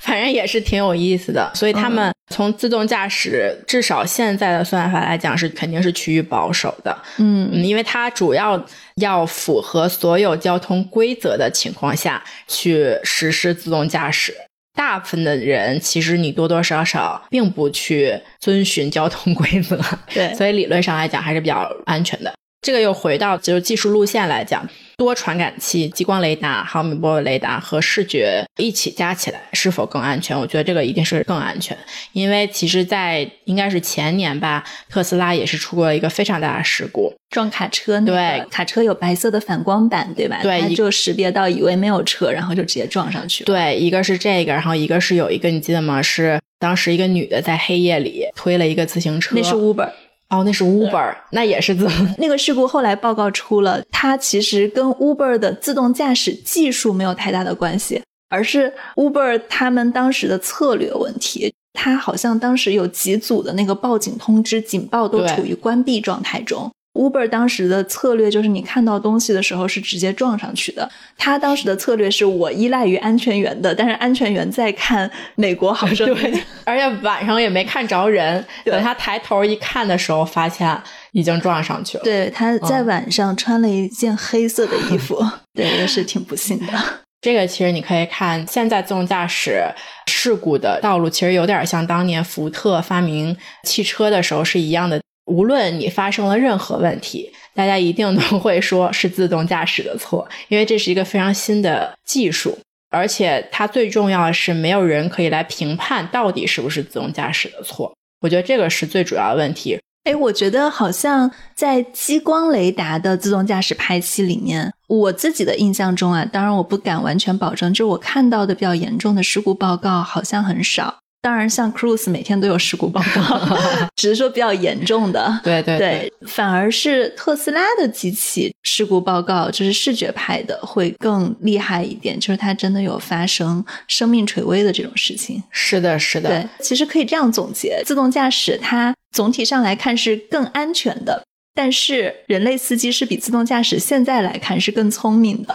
S1: 反正也是挺有意思的。所以他们从自动驾驶，至少现在的算法来讲，是肯定是趋于保守的。
S2: 嗯，
S1: 因为它主要要符合所有交通规则的情况下去实施自动驾驶。大部分的人其实你多多少少并不去遵循交通规则，
S2: 对，
S1: 所以理论上来讲还是比较安全的。这个又回到就是技术路线来讲。多传感器、激光雷达、毫米波雷达和视觉一起加起来是否更安全？我觉得这个一定是更安全，因为其实，在应该是前年吧，特斯拉也是出过一个非常大的事故，
S2: 撞卡车。
S1: 对，
S2: 卡车有白色的反光板，对吧？
S1: 对，
S2: 就识别到以为没有车，然后就直接撞上去。
S1: 对，一个是这个，然后一个是有一个你记得吗？是当时一个女的在黑夜里推了一个自行车，
S2: 那是 Uber。
S1: 哦，那是 Uber，那也是自
S2: 那个事故后来报告出了，它其实跟 Uber 的自动驾驶技术没有太大的关系，而是 Uber 他们当时的策略问题。它好像当时有几组的那个报警通知警报都处于关闭状态中，Uber 当时的策略就是，你看到东西的时候是直接撞上去的。他当时的策略是我依赖于安全员的，但是安全员在看美国好 声音，
S1: 而且晚上也没看着人。等他抬头一看的时候，发现已经撞上去了。
S2: 对，他在晚上穿了一件黑色的衣服，对，也是挺不幸的。
S1: 这个其实你可以看，现在自动驾驶事故的道路其实有点像当年福特发明汽车的时候是一样的。无论你发生了任何问题，大家一定都会说是自动驾驶的错，因为这是一个非常新的技术，而且它最重要的是没有人可以来评判到底是不是自动驾驶的错。我觉得这个是最主要的问题。
S2: 哎，我觉得好像在激光雷达的自动驾驶拍戏里面，我自己的印象中啊，当然我不敢完全保证，就是我看到的比较严重的事故报告好像很少。当然，像 Cruise 每天都有事故报告，只是说比较严重的。
S1: 对对
S2: 对，反而是特斯拉的机器事故报告，就是视觉派的会更厉害一点，就是它真的有发生生命垂危的这种事情。
S1: 是的，是的。
S2: 对，其实可以这样总结：自动驾驶它总体上来看是更安全的，但是人类司机是比自动驾驶现在来看是更聪明的。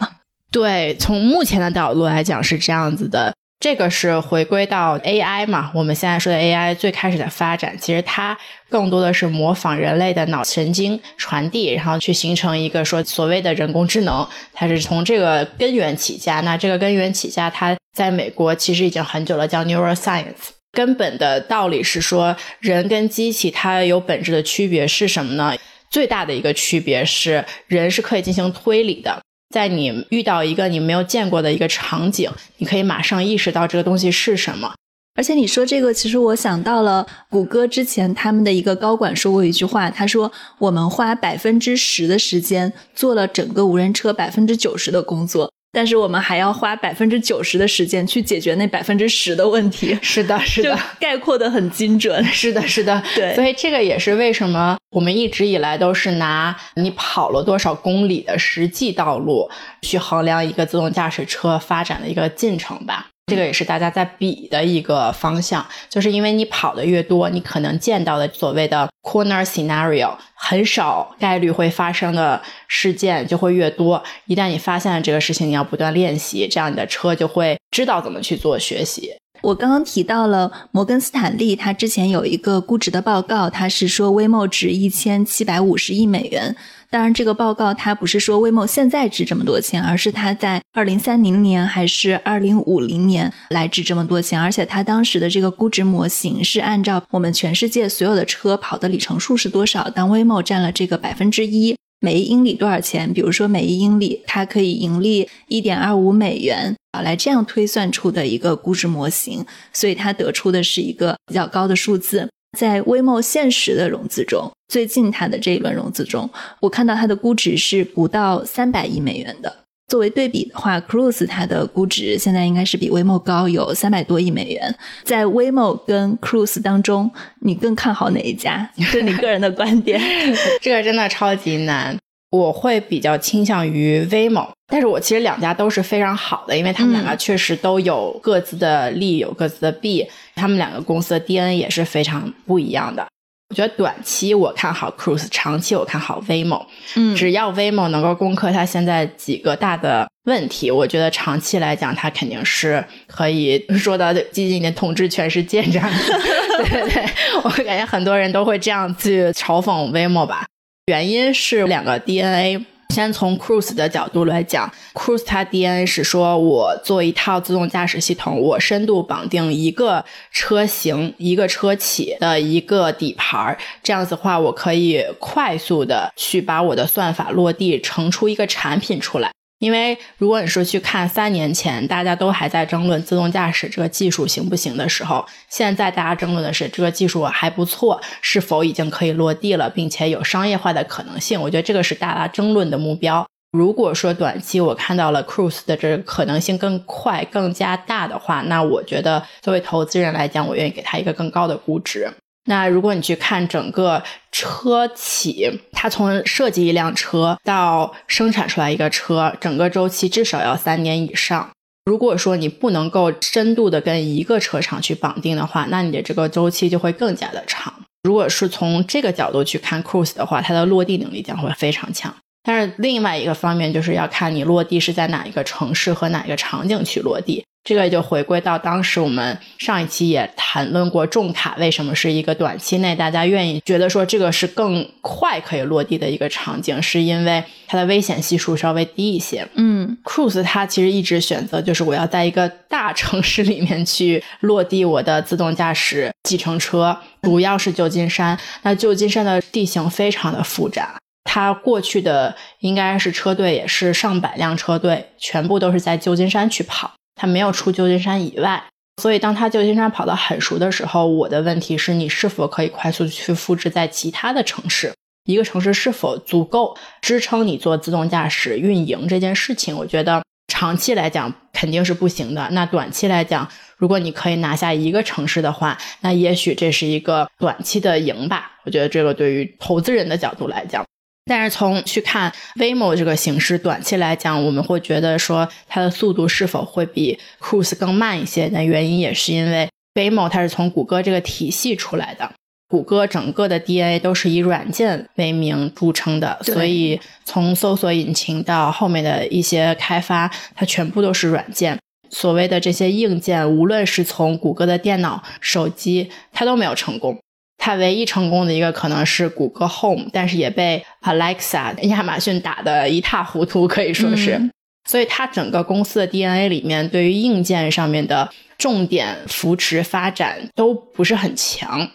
S1: 对，从目前的角度来讲是这样子的。这个是回归到 AI 嘛？我们现在说的 AI 最开始的发展，其实它更多的是模仿人类的脑神经传递，然后去形成一个说所谓的人工智能。它是从这个根源起家。那这个根源起家，它在美国其实已经很久了，叫 neuroscience。根本的道理是说，人跟机器它有本质的区别是什么呢？最大的一个区别是，人是可以进行推理的。在你遇到一个你没有见过的一个场景，你可以马上意识到这个东西是什么。
S2: 而且你说这个，其实我想到了谷歌之前他们的一个高管说过一句话，他说：“我们花百分之十的时间做了整个无人车百分之九十的工作。”但是我们还要花百分之九十的时间去解决那百分之十的问题。
S1: 是的，是的，
S2: 概括的很精准。
S1: 是的，是的，
S2: 对。
S1: 所以这个也是为什么我们一直以来都是拿你跑了多少公里的实际道路去衡量一个自动驾驶车发展的一个进程吧。这个也是大家在比的一个方向，就是因为你跑的越多，你可能见到的所谓的 corner scenario 很少概率会发生的事件就会越多。一旦你发现了这个事情，你要不断练习，这样你的车就会知道怎么去做学习。
S2: 我刚刚提到了摩根斯坦利，他之前有一个估值的报告，他是说威茂值一千七百五十亿美元。当然，这个报告它不是说威茂现在值这么多钱，而是它在二零三零年还是二零五零年来值这么多钱。而且它当时的这个估值模型是按照我们全世界所有的车跑的里程数是多少，当威茂占了这个百分之一，每一英里多少钱？比如说每一英里它可以盈利一点二五美元啊，来这样推算出的一个估值模型，所以它得出的是一个比较高的数字。在微梦现实的融资中，最近它的这一轮融资中，我看到它的估值是不到三百亿美元的。作为对比的话，Cruise 它的估值现在应该是比 Waymo 高有三百多亿美元。在 Waymo 跟 Cruise 当中，你更看好哪一家？是你个人的观点？
S1: 这个真的超级难。我会比较倾向于 Waymo，但是我其实两家都是非常好的，因为他们两个确实都有各自的利，有各自的弊。他们两个公司的 DNA 也是非常不一样的。我觉得短期我看好 Cruise，长期我看好 Waymo。
S2: 嗯，
S1: 只要 Waymo 能够攻克它现在几个大的问题，我觉得长期来讲，它肯定是可以说到激进的统治全世界这样。对对对，我感觉很多人都会这样去嘲讽 Waymo 吧。原因是两个 DNA。先从 Cruise 的角度来讲，Cruise 它 DNA 是说我做一套自动驾驶系统，我深度绑定一个车型、一个车企的一个底盘这样子的话，我可以快速的去把我的算法落地，成出一个产品出来。因为如果你说去看三年前大家都还在争论自动驾驶这个技术行不行的时候，现在大家争论的是这个技术还不错，是否已经可以落地了，并且有商业化的可能性。我觉得这个是大家争论的目标。如果说短期我看到了 Cruise 的这个可能性更快、更加大的话，那我觉得作为投资人来讲，我愿意给他一个更高的估值。那如果你去看整个车企，它从设计一辆车到生产出来一个车，整个周期至少要三年以上。如果说你不能够深度的跟一个车厂去绑定的话，那你的这个周期就会更加的长。如果是从这个角度去看 Cruise 的话，它的落地能力将会非常强。但是另外一个方面就是要看你落地是在哪一个城市和哪一个场景去落地。这个就回归到当时我们上一期也谈论过，重卡为什么是一个短期内大家愿意觉得说这个是更快可以落地的一个场景，是因为它的危险系数稍微低一些。
S2: 嗯
S1: ，Cruise 它其实一直选择就是我要在一个大城市里面去落地我的自动驾驶计程车，主要是旧金山。那旧金山的地形非常的复杂，它过去的应该是车队也是上百辆车队，全部都是在旧金山去跑。他没有出旧金山以外，所以当他旧金山跑得很熟的时候，我的问题是你是否可以快速去复制在其他的城市？一个城市是否足够支撑你做自动驾驶运营这件事情？我觉得长期来讲肯定是不行的。那短期来讲，如果你可以拿下一个城市的话，那也许这是一个短期的赢吧。我觉得这个对于投资人的角度来讲。但是从去看 Waymo 这个形式，短期来讲，我们会觉得说它的速度是否会比 Cruise 更慢一些？那原因也是因为 Waymo 它是从谷歌这个体系出来的，谷歌整个的 DNA 都是以软件为名著称的，所以从搜索引擎到后面的一些开发，它全部都是软件。所谓的这些硬件，无论是从谷歌的电脑、手机，它都没有成功。它唯一成功的一个可能是谷歌 Home，但是也被 Alexa、亚马逊打得一塌糊涂，可以说是。所以它整个公司的 DNA 里面，对于硬件上面的重点扶持发展都不是很强。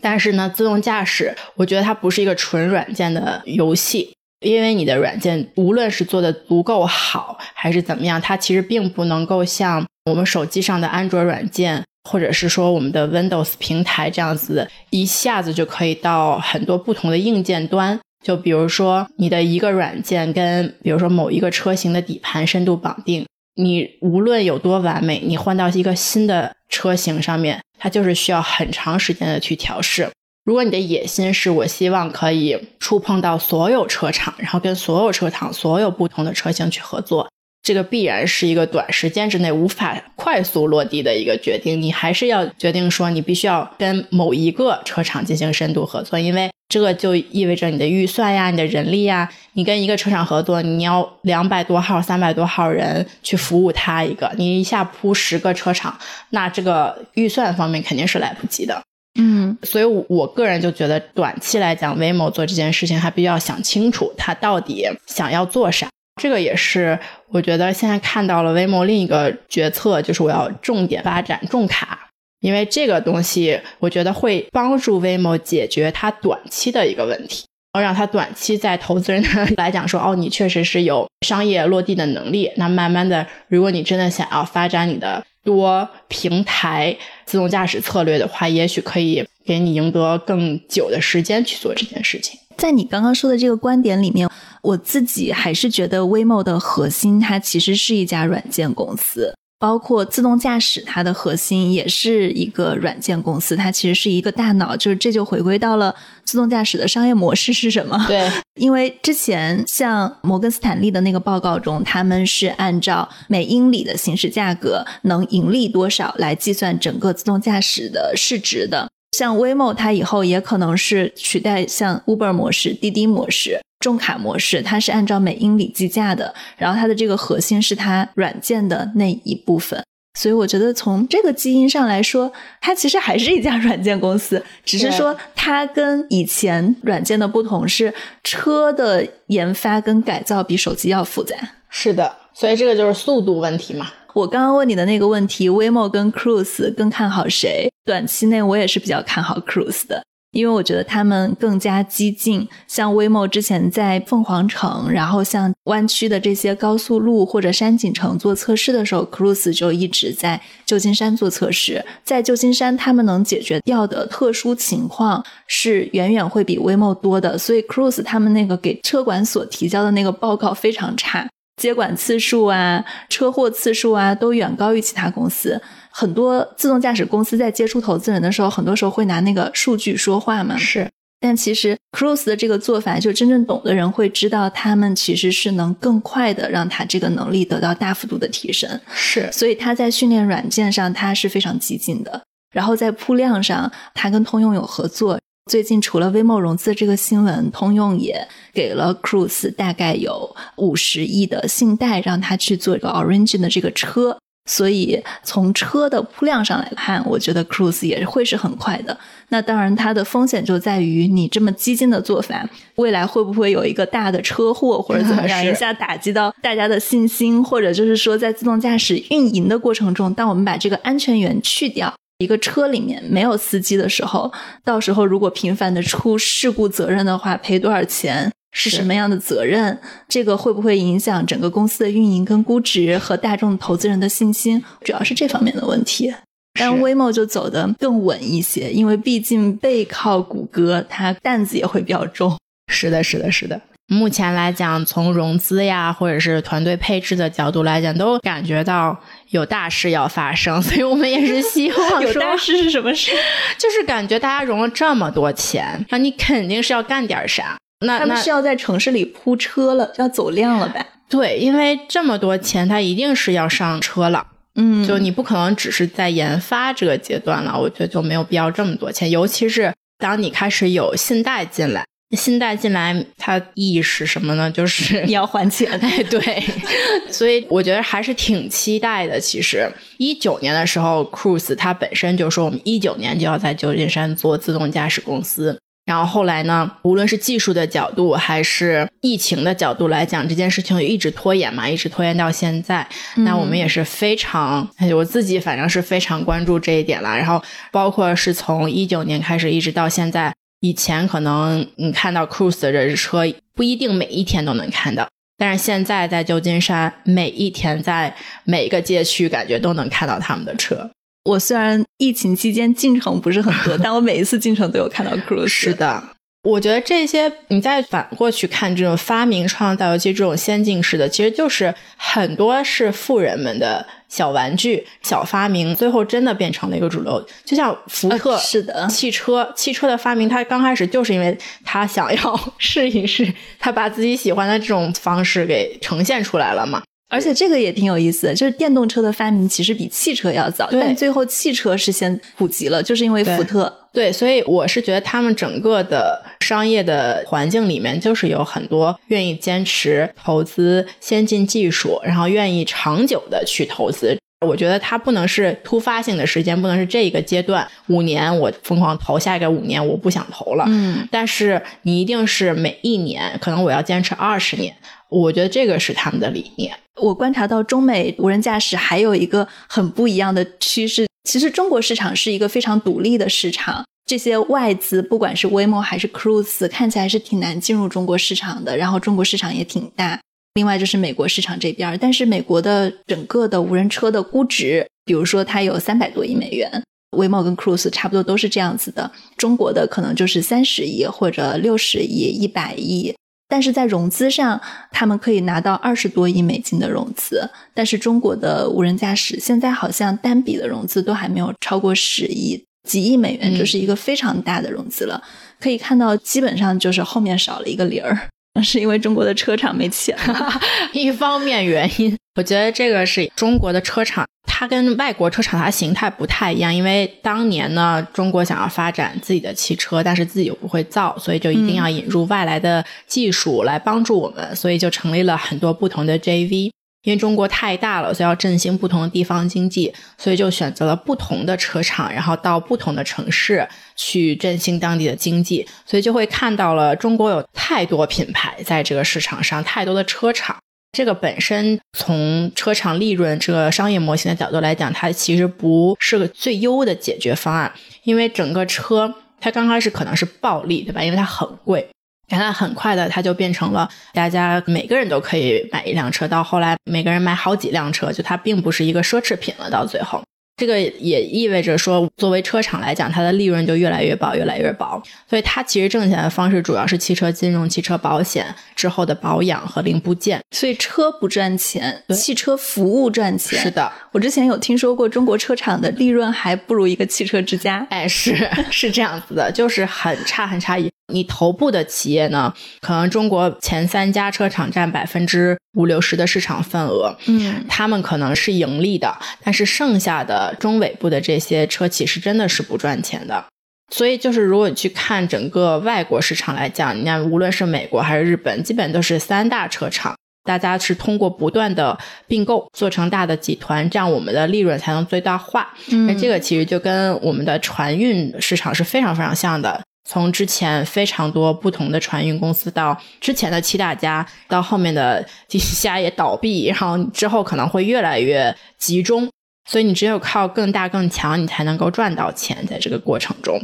S1: 但是呢，自动驾驶，我觉得它不是一个纯软件的游戏，因为你的软件无论是做的足够好还是怎么样，它其实并不能够像我们手机上的安卓软件。或者是说我们的 Windows 平台这样子，一下子就可以到很多不同的硬件端。就比如说你的一个软件跟，比如说某一个车型的底盘深度绑定，你无论有多完美，你换到一个新的车型上面，它就是需要很长时间的去调试。如果你的野心是我希望可以触碰到所有车厂，然后跟所有车厂、所有不同的车型去合作。这个必然是一个短时间之内无法快速落地的一个决定，你还是要决定说你必须要跟某一个车厂进行深度合作，因为这个就意味着你的预算呀、你的人力呀，你跟一个车厂合作，你要两百多号、三百多号人去服务他一个，你一下铺十个车厂，那这个预算方面肯定是来不及的。
S2: 嗯，
S1: 所以我个人就觉得，短期来讲，Waymo 做这件事情还必须要想清楚，他到底想要做啥。这个也是我觉得现在看到了 Waymo 另一个决策，就是我要重点发展重卡，因为这个东西我觉得会帮助 Waymo 解决它短期的一个问题，然后让它短期在投资人来讲说，哦，你确实是有商业落地的能力。那慢慢的，如果你真的想要发展你的多平台自动驾驶策略的话，也许可以给你赢得更久的时间去做这件事情。
S2: 在你刚刚说的这个观点里面。我自己还是觉得 Waymo 的核心，它其实是一家软件公司，包括自动驾驶，它的核心也是一个软件公司，它其实是一个大脑。就是这就回归到了自动驾驶的商业模式是什么？
S1: 对，
S2: 因为之前像摩根斯坦利的那个报告中，他们是按照每英里的行驶价格能盈利多少来计算整个自动驾驶的市值的。像 Waymo，它以后也可能是取代像 Uber 模式、滴滴模式。重卡模式，它是按照每英里计价的，然后它的这个核心是它软件的那一部分，所以我觉得从这个基因上来说，它其实还是一家软件公司，只是说它跟以前软件的不同是车的研发跟改造比手机要复杂。
S1: 是的，所以这个就是速度问题嘛。
S2: 我刚刚问你的那个问题，Waymo 跟 Cruise 更看好谁？短期内我也是比较看好 Cruise 的。因为我觉得他们更加激进，像 Waymo 之前在凤凰城，然后像湾区的这些高速路或者山景城做测试的时候，Cruise 就一直在旧金山做测试。在旧金山，他们能解决掉的特殊情况是远远会比 Waymo 多的，所以 Cruise 他们那个给车管所提交的那个报告非常差，接管次数啊、车祸次数啊都远高于其他公司。很多自动驾驶公司在接触投资人的时候，很多时候会拿那个数据说话嘛。
S1: 是，
S2: 但其实 Cruise 的这个做法，就真正懂的人会知道，他们其实是能更快的让他这个能力得到大幅度的提升。
S1: 是，
S2: 所以他在训练软件上，他是非常激进的。然后在铺量上，他跟通用有合作。最近除了 Waymo 融资这个新闻，通用也给了 Cruise 大概有五十亿的信贷，让他去做一个 Origin 的这个车。所以从车的铺量上来看，我觉得 Cruise 也会是很快的。那当然，它的风险就在于你这么激进的做法，未来会不会有一个大的车祸或者怎么 样，一下打击到大家的信心，或者就是说在自动驾驶运营的过程中，当我们把这个安全员去掉，一个车里面没有司机的时候，到时候如果频繁的出事故责任的话，赔多少钱？是什么样的责任？这个会不会影响整个公司的运营跟估值和大众投资人的信心？主要是这方面的问题。但 Waymo 就走得更稳一些，因为毕竟背靠谷歌，它担子也会比较重。
S1: 是的，是的，是的。目前来讲，从融资呀，或者是团队配置的角度来讲，都感觉到有大事要发生，所以我们也是 希望
S2: 有大事是什么事？
S1: 就是感觉大家融了这么多钱，那你肯定是要干点啥。那
S2: 他们是要在城市里铺车了，要走量了呗？
S1: 对，因为这么多钱，他一定是要上车了。
S2: 嗯，
S1: 就你不可能只是在研发这个阶段了，我觉得就没有必要这么多钱。尤其是当你开始有信贷进来，信贷进来，它意义是什么呢？就是
S2: 你 要还钱。
S1: 哎，对，所以我觉得还是挺期待的。其实一九年的时候，Cruise 它本身就说我们一九年就要在旧金山做自动驾驶公司。然后后来呢？无论是技术的角度，还是疫情的角度来讲，这件事情一直拖延嘛，一直拖延到现在。那我们也是非常，我自己反正是非常关注这一点了。然后包括是从一九年开始，一直到现在，以前可能你看到 Cruise 的车不一定每一天都能看到，但是现在在旧金山，每一天在每个街区，感觉都能看到他们的车。
S2: 我虽然疫情期间进城不是很多，但我每一次进城都有看到 Cruise。
S1: 是的，我觉得这些你再反过去看，这种发明创造，尤其这种先进式的，其实就是很多是富人们的小玩具、小发明，最后真的变成了一个主流。就像福特
S2: 是的
S1: 汽车，汽车的发明，它刚开始就是因为他想要 试一试，他把自己喜欢的这种方式给呈现出来了嘛。
S2: 而且这个也挺有意思的，就是电动车的发明其实比汽车要早，但最后汽车是先普及了，就是因为福特。
S1: 对，所以我是觉得他们整个的商业的环境里面，就是有很多愿意坚持投资先进技术，然后愿意长久的去投资。我觉得它不能是突发性的时间，不能是这一个阶段五年我疯狂投，下一个五年我不想投了。
S2: 嗯，
S1: 但是你一定是每一年，可能我要坚持二十年。我觉得这个是他们的理念。
S2: 我观察到中美无人驾驶还有一个很不一样的趋势。其实中国市场是一个非常独立的市场，这些外资不管是 Waymo 还是 Cruise，看起来是挺难进入中国市场的。然后中国市场也挺大。另外就是美国市场这边，但是美国的整个的无人车的估值，比如说它有三百多亿美元，Waymo 跟 Cruise 差不多都是这样子的。中国的可能就是三十亿或者六十亿、一百亿。但是在融资上，他们可以拿到二十多亿美金的融资，但是中国的无人驾驶现在好像单笔的融资都还没有超过十亿，几亿美元就是一个非常大的融资了。可以看到，基本上就是后面少了一个零儿。是因为中国的车厂没钱，
S1: 一方面原因，我觉得这个是中国的车厂，它跟外国车厂它形态不太一样。因为当年呢，中国想要发展自己的汽车，但是自己又不会造，所以就一定要引入外来的技术来帮助我们，所以就成立了很多不同的 JV。因为中国太大了，所以要振兴不同的地方经济，所以就选择了不同的车厂，然后到不同的城市去振兴当地的经济，所以就会看到了中国有太多品牌在这个市场上，太多的车厂。这个本身从车厂利润这个商业模型的角度来讲，它其实不是个最优的解决方案，因为整个车它刚开始可能是暴利，对吧？因为它很贵。然后很快的，它就变成了大家每个人都可以买一辆车，到后来每个人买好几辆车，就它并不是一个奢侈品了。到最后，这个也意味着说，作为车厂来讲，它的利润就越来越薄，越来越薄。所以它其实挣钱的方式主要是汽车金融、汽车保险之后的保养和零部件。
S2: 所以车不赚钱，汽车服务赚钱。
S1: 是的，
S2: 我之前有听说过中国车厂的利润还不如一个汽车之家。
S1: 哎，是是这样子的，就是很差很差异。你头部的企业呢，可能中国前三家车厂占百分之五六十的市场份额，
S2: 嗯，
S1: 他们可能是盈利的，但是剩下的中尾部的这些车企是真的是不赚钱的。所以就是如果你去看整个外国市场来讲，你看无论是美国还是日本，基本都是三大车厂。大家是通过不断的并购做成大的集团，这样我们的利润才能最大化。那这个其实就跟我们的船运市场是非常非常像的。从之前非常多不同的船运公司，到之前的七大家，到后面的 几家也倒闭，然后之后可能会越来越集中。所以你只有靠更大更强，你才能够赚到钱，在这个过程中。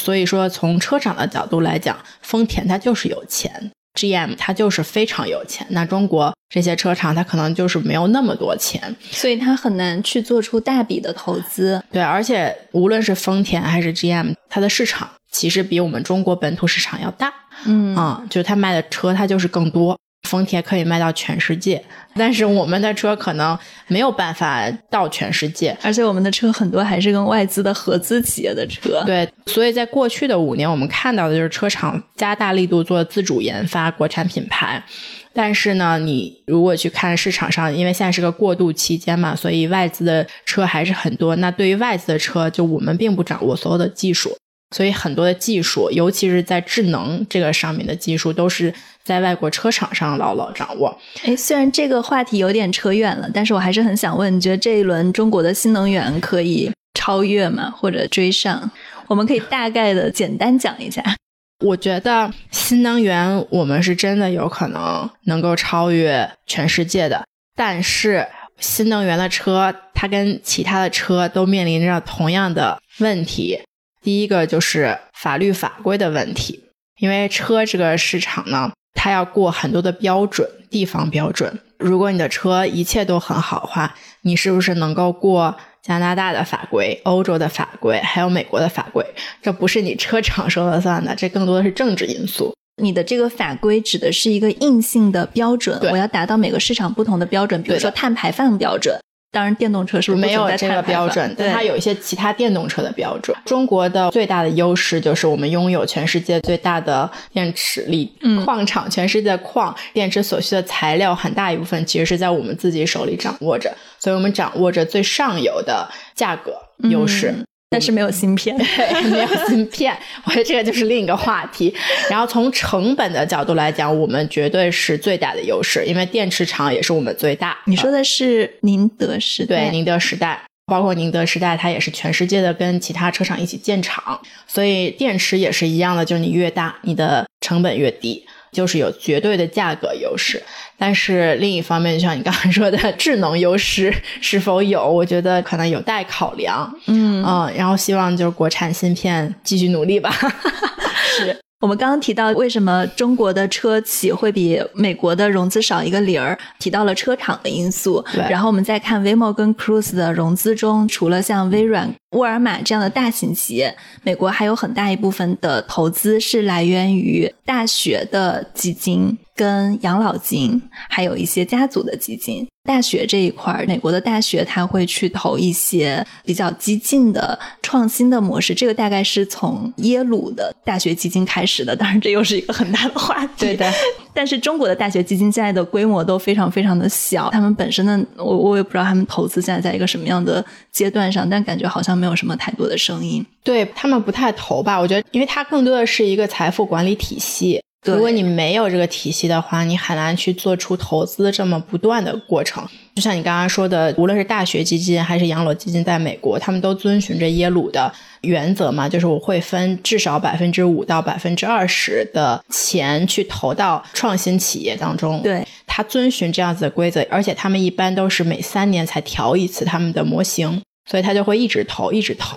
S1: 所以说，从车厂的角度来讲，丰田它就是有钱。GM 它就是非常有钱，那中国这些车厂它可能就是没有那么多钱，
S2: 所以它很难去做出大笔的投资。
S1: 对，而且无论是丰田还是 GM，它的市场其实比我们中国本土市场要大。
S2: 嗯
S1: 啊，就是它卖的车它就是更多。丰田可以卖到全世界，但是我们的车可能没有办法到全世界，
S2: 而且我们的车很多还是跟外资的合资企业的车。
S1: 对，所以在过去的五年，我们看到的就是车厂加大力度做自主研发国产品牌。但是呢，你如果去看市场上，因为现在是个过渡期间嘛，所以外资的车还是很多。那对于外资的车，就我们并不掌握所有的技术。所以很多的技术，尤其是在智能这个上面的技术，都是在外国车厂上牢牢掌握。
S2: 哎，虽然这个话题有点扯远了，但是我还是很想问，你觉得这一轮中国的新能源可以超越吗？或者追上？我们可以大概的简单讲一下。
S1: 我觉得新能源我们是真的有可能能够超越全世界的，但是新能源的车它跟其他的车都面临着同样的问题。第一个就是法律法规的问题，因为车这个市场呢，它要过很多的标准，地方标准。如果你的车一切都很好的话，你是不是能够过加拿大的法规、欧洲的法规，还有美国的法规？这不是你车厂说了算的，这更多的是政治因素。
S2: 你的这个法规指的是一个硬性的标准，我要达到每个市场不同的标准，比如说碳排放标准。当然，电动车是不是
S1: 没有这个标准？但它有一些其他电动车的标准。中国的最大的优势就是我们拥有全世界最大的电池力矿场，全世界的矿电池所需的材料很大一部分其实是在我们自己手里掌握着，所以我们掌握着最上游的价格优势。
S2: 但是没有芯片，
S1: 没有芯片，我觉得这个就是另一个话题。然后从成本的角度来讲，我们绝对是最大的优势，因为电池厂也是我们最大。
S2: 你说的是宁德时
S1: 代？对，宁德时代，包括宁德时代，它也是全世界的跟其他车厂一起建厂，所以电池也是一样的，就是你越大，你的成本越低。就是有绝对的价格优势，但是另一方面，就像你刚刚说的，智能优势是否有？我觉得可能有待考量。
S2: 嗯
S1: 嗯，然后希望就是国产芯片继续努力吧。
S2: 是。我们刚刚提到为什么中国的车企会比美国的融资少一个零儿，提到了车厂的因素。
S1: 对。
S2: 然后我们再看 Waymo 跟 Cruise 的融资中，除了像微软、沃尔玛这样的大型企业，美国还有很大一部分的投资是来源于大学的基金。跟养老金，还有一些家族的基金，大学这一块，美国的大学他会去投一些比较激进的创新的模式，这个大概是从耶鲁的大学基金开始的，当然这又是一个很大的话题。
S1: 对的，
S2: 但是中国的大学基金现在的规模都非常非常的小，他们本身的我我也不知道他们投资现在在一个什么样的阶段上，但感觉好像没有什么太多的声音。
S1: 对他们不太投吧？我觉得，因为它更多的是一个财富管理体系。如果你没有这个体系的话，你很难去做出投资这么不断的过程。就像你刚刚说的，无论是大学基金还是养老基金，在美国，他们都遵循着耶鲁的原则嘛，就是我会分至少百分之五到百分之二十的钱去投到创新企业当中。
S2: 对，
S1: 他遵循这样子的规则，而且他们一般都是每三年才调一次他们的模型，所以他就会一直投，一直投。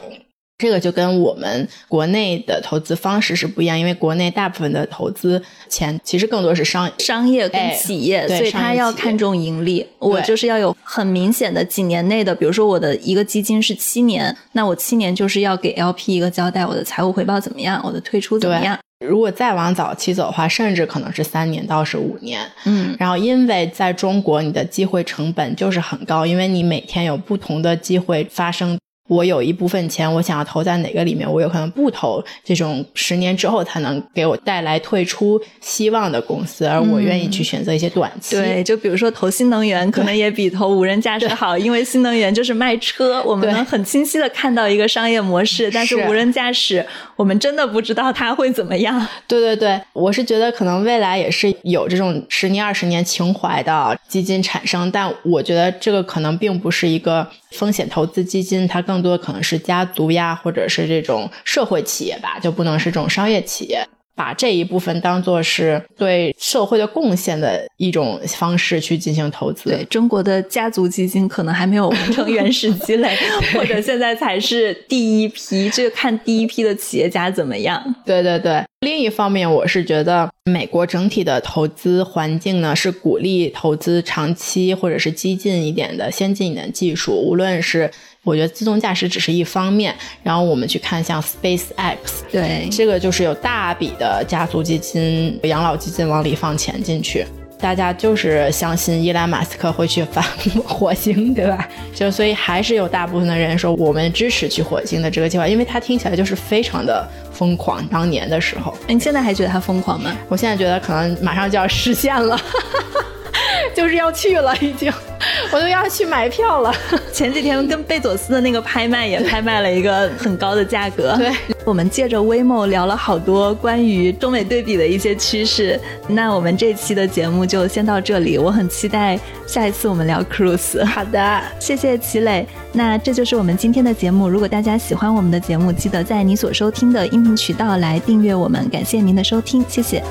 S1: 这个就跟我们国内的投资方式是不一样，因为国内大部分的投资钱其实更多是商
S2: 商业跟企业，所以他要看重盈利。我就是要有很明显的几年内的，比如说我的一个基金是七年，那我七年就是要给 LP 一个交代，我的财务回报怎么样，我的退出怎么样。
S1: 如果再往早期走的话，甚至可能是三年到是五年。
S2: 嗯，
S1: 然后因为在中国，你的机会成本就是很高，因为你每天有不同的机会发生。我有一部分钱，我想要投在哪个里面，我有可能不投这种十年之后才能给我带来退出希望的公司，而我愿意去选择一些短期。
S2: 对，就比如说投新能源，可能也比投无人驾驶好，因为新能源就是卖车，我们能很清晰的看到一个商业模式，但是无人驾驶，我们真的不知道它会怎么样。
S1: 对对对，我是觉得可能未来也是有这种十年、二十年情怀的基金产生，但我觉得这个可能并不是一个风险投资基金，它更多可能是家族呀，或者是这种社会企业吧，就不能是这种商业企业。把这一部分当做是对社会的贡献的一种方式去进行投资。
S2: 对中国的家族基金可能还没有完成原始积累，或者现在才是第一批，这个看第一批的企业家怎么样。
S1: 对对对。另一方面，我是觉得美国整体的投资环境呢，是鼓励投资长期或者是激进一点的、先进一点技术，无论是。我觉得自动驾驶只是一方面，然后我们去看像 SpaceX，
S2: 对，
S1: 这个就是有大笔的家族基金、养老基金往里放钱进去，大家就是相信伊兰马斯克会去返火星，对吧？就所以还是有大部分的人说我们支持去火星的这个计划，因为它听起来就是非常的疯狂。当年的时候，
S2: 你现在还觉得它疯狂吗？
S1: 我现在觉得可能马上就要实现了。就是要去了，已经，我都要去买票了。
S2: 前几天跟贝佐斯的那个拍卖也拍卖了一个很高的价格。
S1: 对，
S2: 我们借着 Waymo 聊了好多关于中美对比的一些趋势。那我们这期的节目就先到这里，我很期待下一次我们聊 Cruise。
S1: 好的，
S2: 谢谢齐磊。那这就是我们今天的节目。如果大家喜欢我们的节目，记得在你所收听的音频渠道来订阅我们。感谢您的收听，谢谢。